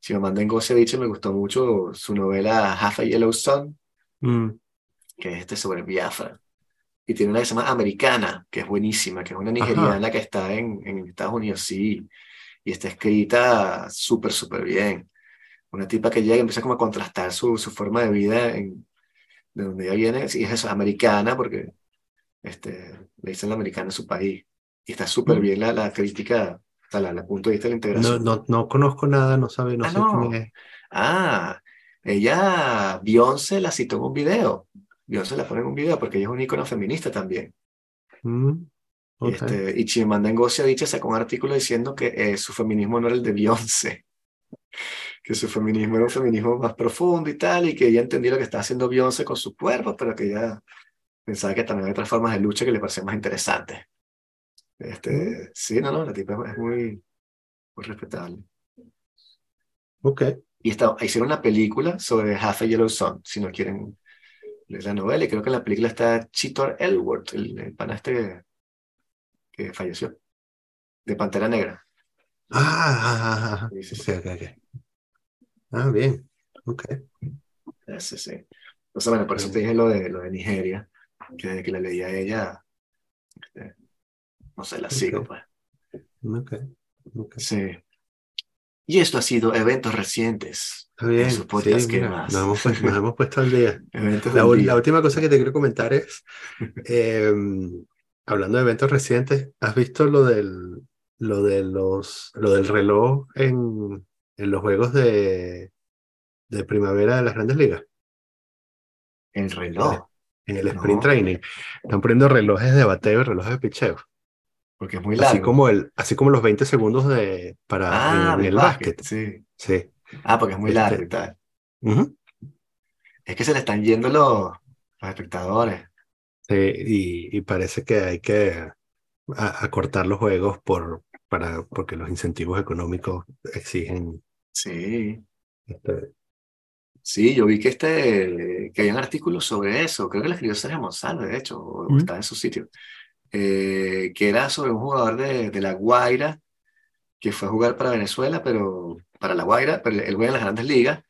Chimamanda Ngozi Adichie me gustó mucho su novela Half a Yellow Sun, Mm, que es este sobre Biafra. Y tiene una que se llama Americana, que es buenísima, que es una Ajá. nigeriana que está en, en Estados Unidos, sí, y está escrita súper, súper bien. Una tipa que llega y empieza como a contrastar su, su forma de vida en, de donde ella viene, y es eso, americana, porque este, le dicen la americana en su país. Y está súper Mm. bien la, la crítica, o sea, la, la punto de vista de la No, integración. no, no conozco nada, no sabe, no Ah, sé no. es. Ah, ella, Beyoncé la citó en un video. Beyoncé la pone en un video porque ella es un ícono feminista también. Mm, Y, ok. este, y Chimamanda Ngozi Adichie sacó un artículo diciendo que eh, su feminismo no era el de Beyoncé, que su feminismo era un feminismo más profundo y tal, y que ella entendía lo que estaba haciendo Beyoncé con su cuerpo, pero que ella pensaba que también hay otras formas de lucha que le parecían más interesantes. Este, sí, no, no, la tipa es muy, muy respetable. ok. Y está, hicieron una película sobre Half a Yellow Sun, si no quieren leer la novela, y creo que en la película está Chitor Elworth, el, el pana este que, que falleció, de Pantera Negra. Ah, ah, ah, Sí, sí, ok, sí. ok, ok. Ah, bien. Ok. Sí, sí. Entonces, bueno, por eso te dije lo de, lo de Nigeria, que que la leí a ella, este, no sé, la sigo, pues. ok, ok. Sí. Y esto ha sido eventos recientes Está en bien, sí, podcast, ¿qué mira, más? nos hemos, pu- nos hemos puesto al día. La, última cosa que te quiero comentar es, eh, hablando de eventos recientes, ¿has visto lo del, lo de los, lo del reloj en, en los juegos de, de primavera de las grandes ligas? El, reloj, en el sprint ¿no? training. Están poniendo relojes de bateo y relojes de picheo. Porque es muy Así largo. como, el, así como los 20 segundos de, para, Ah, en el básquet, básquet. sí. Sí. Ah, porque es muy largo y Este, tal. ujú. Es que se le están yendo los, los espectadores. Sí, y, y parece que hay que acortar los juegos por, para, porque los incentivos económicos exigen. Sí, este, sí, yo vi que este, que hay un artículo sobre eso. Creo que lo escribió Sergio González, de hecho, o, o ¿Mm? está en su sitio. eh, que era sobre un jugador de, de La Guaira que fue a jugar para Venezuela, pero para La Guaira, pero él juega en las grandes ligas.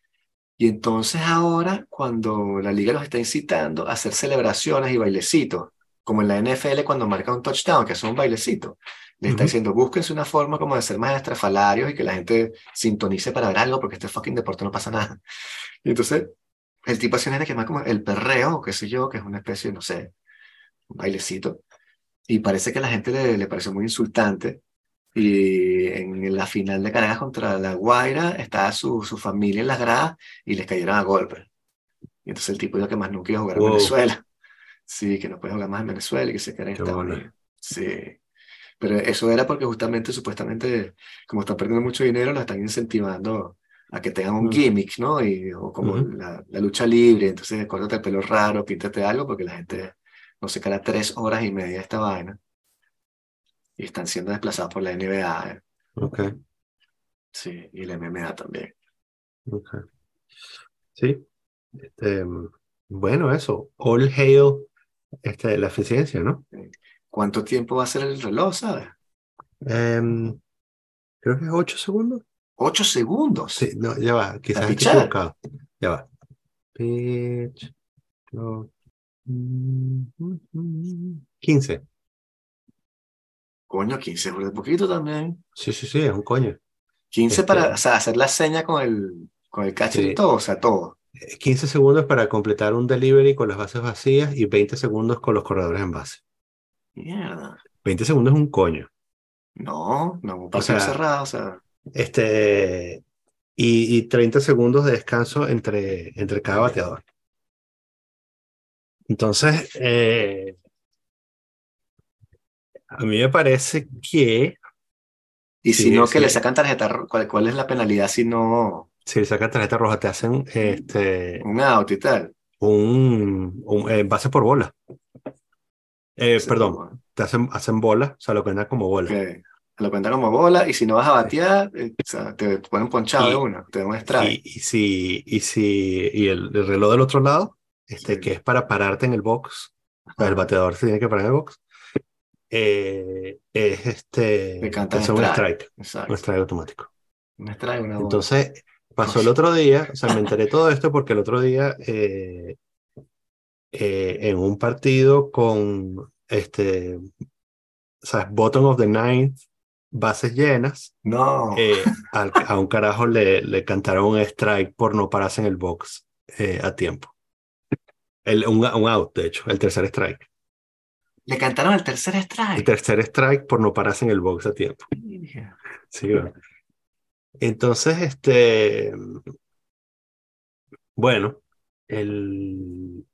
Y entonces ahora, cuando la liga los está incitando a hacer celebraciones y bailecitos, como en la NFL cuando marca un touchdown, que son un bailecito, le está Ujú. diciendo, búsquense una forma como de ser más estrafalarios y que la gente sintonice para ver algo, porque este fucking deporte no pasa nada. Y entonces, el tipo hace una que es más como el perreo, o qué sé yo, que es una especie, no sé, un bailecito. Y parece que a la gente le, le pareció muy insultante. Y en la final de Caracas contra La Guaira estaba su, su familia en las gradas y les cayeron a golpes. Y entonces el tipo dijo que más nunca iba a jugar en Wow, Venezuela. Sí, que no puede jugar más en Venezuela y que se queda en Estados. Unidos. Sí. Pero eso era porque justamente, supuestamente, como están perdiendo mucho dinero, lo están incentivando a que tengan un Mm, gimmick, ¿no? Y, o como la, la lucha libre, entonces córtate el pelo raro, píntate algo, porque la gente no se queda tres horas y media esta vaina y están siendo desplazados por la NBA, ¿eh? Ok, sí, y la MMA también. ok. Sí, este, mm, Bueno, eso, all hail este, la eficiencia, ¿no? ¿Cuánto tiempo va a ser el reloj, sabes? Em, creo que es 8 segundos. Ocho segundos. Sí, no, ya va, quizás estoy equivocado. Ya va. Pitch, clock, mm, mm, mm, 15. Coño, 15 fue de poquito también. Sí, sí, sí, es un coño. 15 Este- para, o sea, hacer la seña con el, con el Sí. y todo, o sea, todo. Eh, 15 segundos para completar un delivery con las bases vacías y 20 segundos con los corredores en base. Mierda. 20 segundos es un coño. No, no, un partido sea, cerrado, o sea. Este, y, y 30 segundos de descanso entre, entre cada bateador. Entonces, eh, a mí me parece que Y si no, que le sacan tarjeta, ro- ¿cuál, cuál es la penalidad si no si le sacan tarjeta roja, te hacen este, un out y tal? un, un eh, base por bola. Eh, Sí, perdón, te hacen, hacen bola, o sea, lo cuentan como bola. que lo cuentan como bola y si no vas a batear, eh, o sea, te ponen ponchado de una, te dan un strike. Y, y si, y si, y el, el reloj del otro lado, este, Sí. que es para pararte en el box, sea, el Ajá. bateador se tiene que parar en el box, eh, es este, es un strike. strike, Exacto. un strike automático. Un strike, una bola. Entonces, pasó el otro día, o sea, me enteré todo esto porque el otro día, eh, eh, en un partido con, este, ¿sabes? Bottom of the ninth, bases llenas, no, eh, al- a un carajo le, le cantaron un strike por no pararse en el box eh, a tiempo. El, un, un out, de hecho, el tercer strike. le cantaron el tercer El strike. tercer strike por no pararse en el box a tiempo. Sí, bueno. Entonces, este, bueno, el,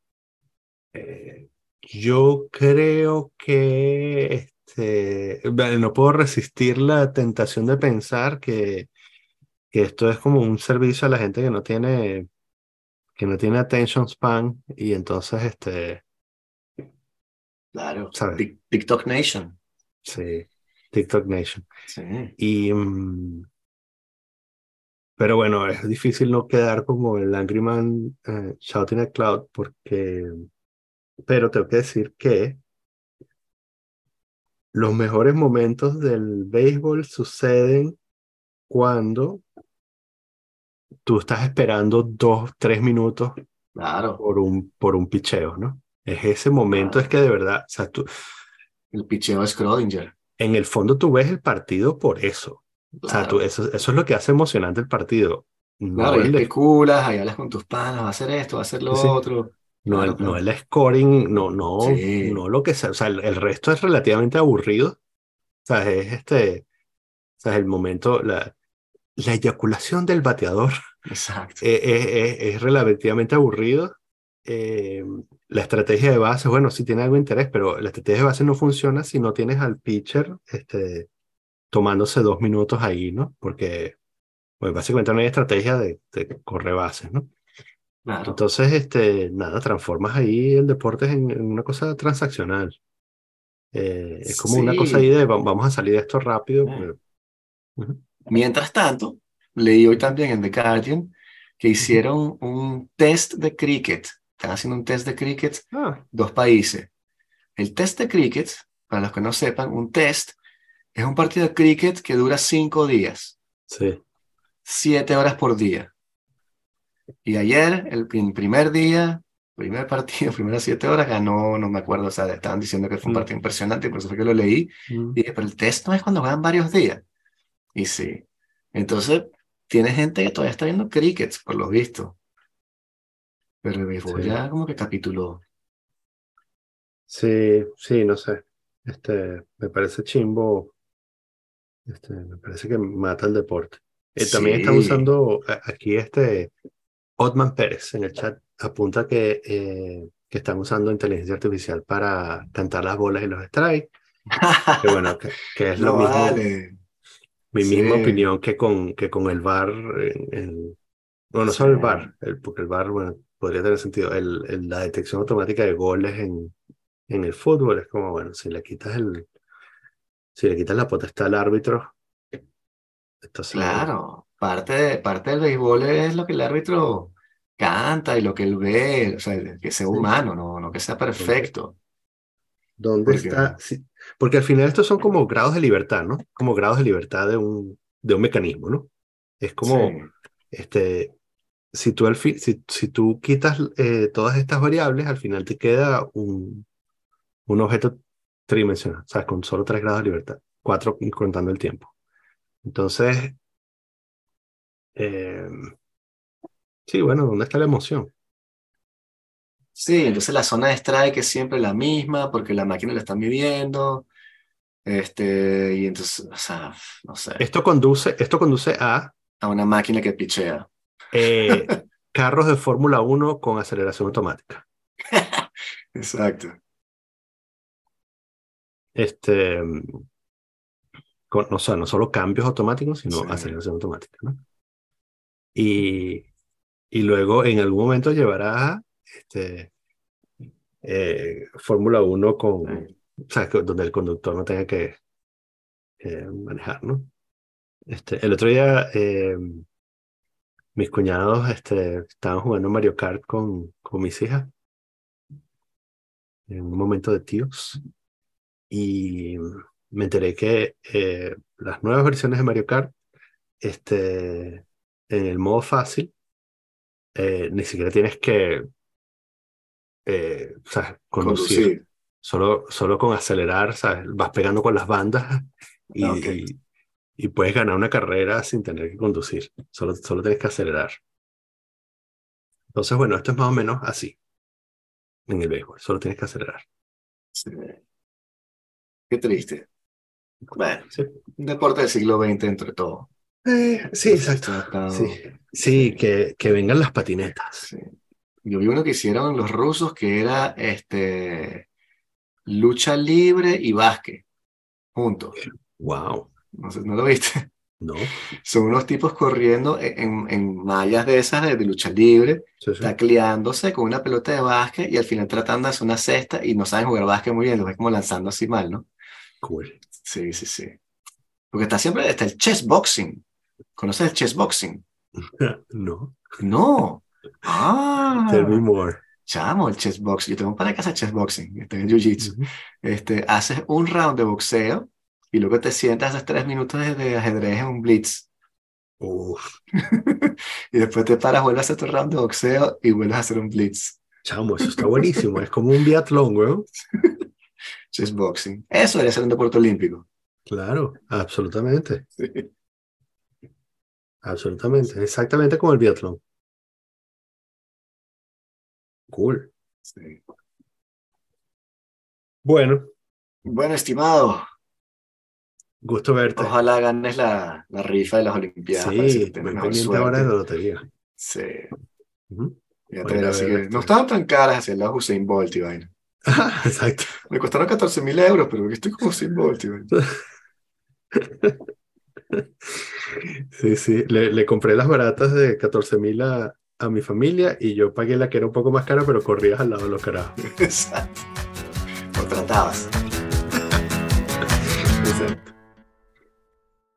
eh, yo creo que este, bueno, no puedo resistir la tentación de pensar que, que esto es como un servicio a la gente que no tiene, que no tiene attention span y entonces, este, Claro. TikTok Nation. sí, TikTok Nation. Sí. Y, mm, pero bueno, es difícil no quedar como el Angry Man eh, shouting at cloud porque, pero tengo que decir que los mejores momentos del béisbol suceden cuando tú estás esperando dos, tres minutos Claro. por un, por un picheo, ¿no? Es ese momento, es que de verdad, o sea, tú, El picheo de Schrödinger. en el fondo tú ves el partido por eso. O sea, tú, Claro. eso, eso es lo que hace emocionante el partido. No Claro, y especulas, ahí hablas con tus panas, va a hacer esto, va a hacer lo Sí. otro. No Claro, el, no claro. el scoring, no, no, Sí. no lo que sea. O sea, el, el resto es relativamente aburrido. O sea, es este, o sea, el momento, la, la eyaculación del bateador Exacto. eh, eh, eh, es relativamente aburrido. Eh, la estrategia de base, bueno, sí tiene algo de interés, pero la estrategia de base no funciona si no tienes al pitcher este, tomándose dos minutos ahí, ¿no? Porque pues, básicamente no hay estrategia de, de corre bases, ¿no? Claro. Entonces, este, nada, transformas ahí el deporte en, en una cosa transaccional. Eh, es como una cosa ahí de "Va- vamos a salir de esto rápido. Eh. Mientras tanto, leí hoy también en The Guardian que hicieron un test de cricket. Están haciendo un test de cricket Ah, dos países. El test de cricket, para los que no sepan, un test es un partido de cricket que dura cinco días, sí. siete horas por día. Y ayer, el prim- primer día, primer partido, primeras siete horas, ganó, no me acuerdo, o sea, estaban diciendo que fue un Mm. partido impresionante, por eso fue que lo leí. Mm. Y dije, pero el test no es cuando juegan varios días. Y sí. Entonces, tiene gente que todavía está viendo cricket, por lo visto. Pero el béisbol Sí. ya como que capituló. Sí, sí, no sé. Este, me parece chimbo. Este, me parece que mata el deporte. Eh, también están usando aquí este Otman Pérez en el chat apunta que, eh, que están usando inteligencia artificial para cantar las bolas y los strikes. Que bueno, que, que es lo No mismo, vale. mi misma Sí. opinión que con, que con el en- bueno, no Sí. solo el VAR, el- porque el VAR, bueno, podría tener sentido. El- la detección automática de goles en, en el fútbol es como, bueno, si le quitas el, si le quitas la potestad al árbitro, entonces Claro, parte, de- parte del béisbol es lo que el árbitro canta y lo que él ve, o sea, que sea humano, no, no que sea perfecto. ¿Dónde Porque- está? Sí, porque al final estos son como grados de libertad, ¿no? Como grados de libertad de un, de un mecanismo, ¿no? Es como, Sí. este, si tú, al fin, si, si tú quitas eh, todas estas variables, al final te queda un, un objeto tridimensional, o sea, con solo tres grados de libertad, cuatro contando el tiempo. Entonces, eh, sí, bueno, ¿dónde está la emoción? Sí, entonces la zona de strike es siempre la misma porque la máquina la está midiendo. Este, y entonces, o sea, no sé, Esto conduce, esto conduce a a una máquina que pichea. eh, carros de Fórmula 1 con aceleración automática. Exacto. Este, con, o sea, no solo cambios automáticos, sino Sí. aceleración automática, ¿no? Y, y luego en algún momento llevará este, eh, Fórmula 1 con, o sea, donde el conductor no tenga que eh, manejar, ¿no? Este, el otro día eh, mis cuñados este, estaban jugando Mario Kart con, con mis hijas en un momento de tíos y me enteré que eh, las nuevas versiones de Mario Kart este, en el modo fácil eh, ni siquiera tienes que eh, conducir. Conducir. Solo, solo con acelerar, ¿sabes? Vas pegando con las bandas y, Ah, y, y puedes ganar una carrera sin tener que conducir. Solo, solo tienes que acelerar. Entonces, bueno, esto es más o menos así en el béisbol. Solo tienes que acelerar. Sí. Qué triste. Bueno, Sí, un deporte del siglo XX entre todo. Eh, sí exacto. Sí, sí que, que vengan las patinetas. Sí. Yo vi uno que hicieron los rusos que era este lucha libre y básquet juntos. Wow. No sé, ¿no lo viste? No. Son unos tipos corriendo en, en- en mallas de esas de, de lucha libre, Sí, sí. tacleándose con una pelota de básquet y al final tratando de hacer una cesta y no saben jugar básquet muy bien, lo ves como lanzando así mal, ¿no? Cool. Sí, sí, sí. Porque está siempre, está el chess boxing. ¿Conoces el chess boxing? No. No. Ah, Tell me more. chamo, el chess boxing. Yo tengo un par de casa chess boxing, está en jiu-jitsu. Este, haces un round de boxeo y luego te sientas, haces tres minutos de, ajedrez en un blitz. Uf, Y después te paras, vuelves a hacer tu round de boxeo y vuelves a hacer un blitz. chamo, eso está buenísimo. Es como un biatlón, weón. Chess boxing. Eso debería ser un deporte olímpico. Claro, absolutamente. Sí. Absolutamente. Exactamente como el biatlón. Cool. Sí. Bueno, Bueno, estimado, gusto verte. ojalá ganes la, la rifa de las Olimpiadas. Sí, pendiente ahora de la lotería. Sí. Ya así ver que este. no estaban tan caras hacia la Usain Bolt y vaina. Ah, Exacto. Me costaron 14 mil euros, pero que estoy como Usain Bolt y vaina. Sí, sí. Le, le compré las baratas de 14 mil a, a mi familia y yo pagué la que era un poco más cara, pero corrías al lado de los carajos. Exacto. Lo tratabas. Exacto.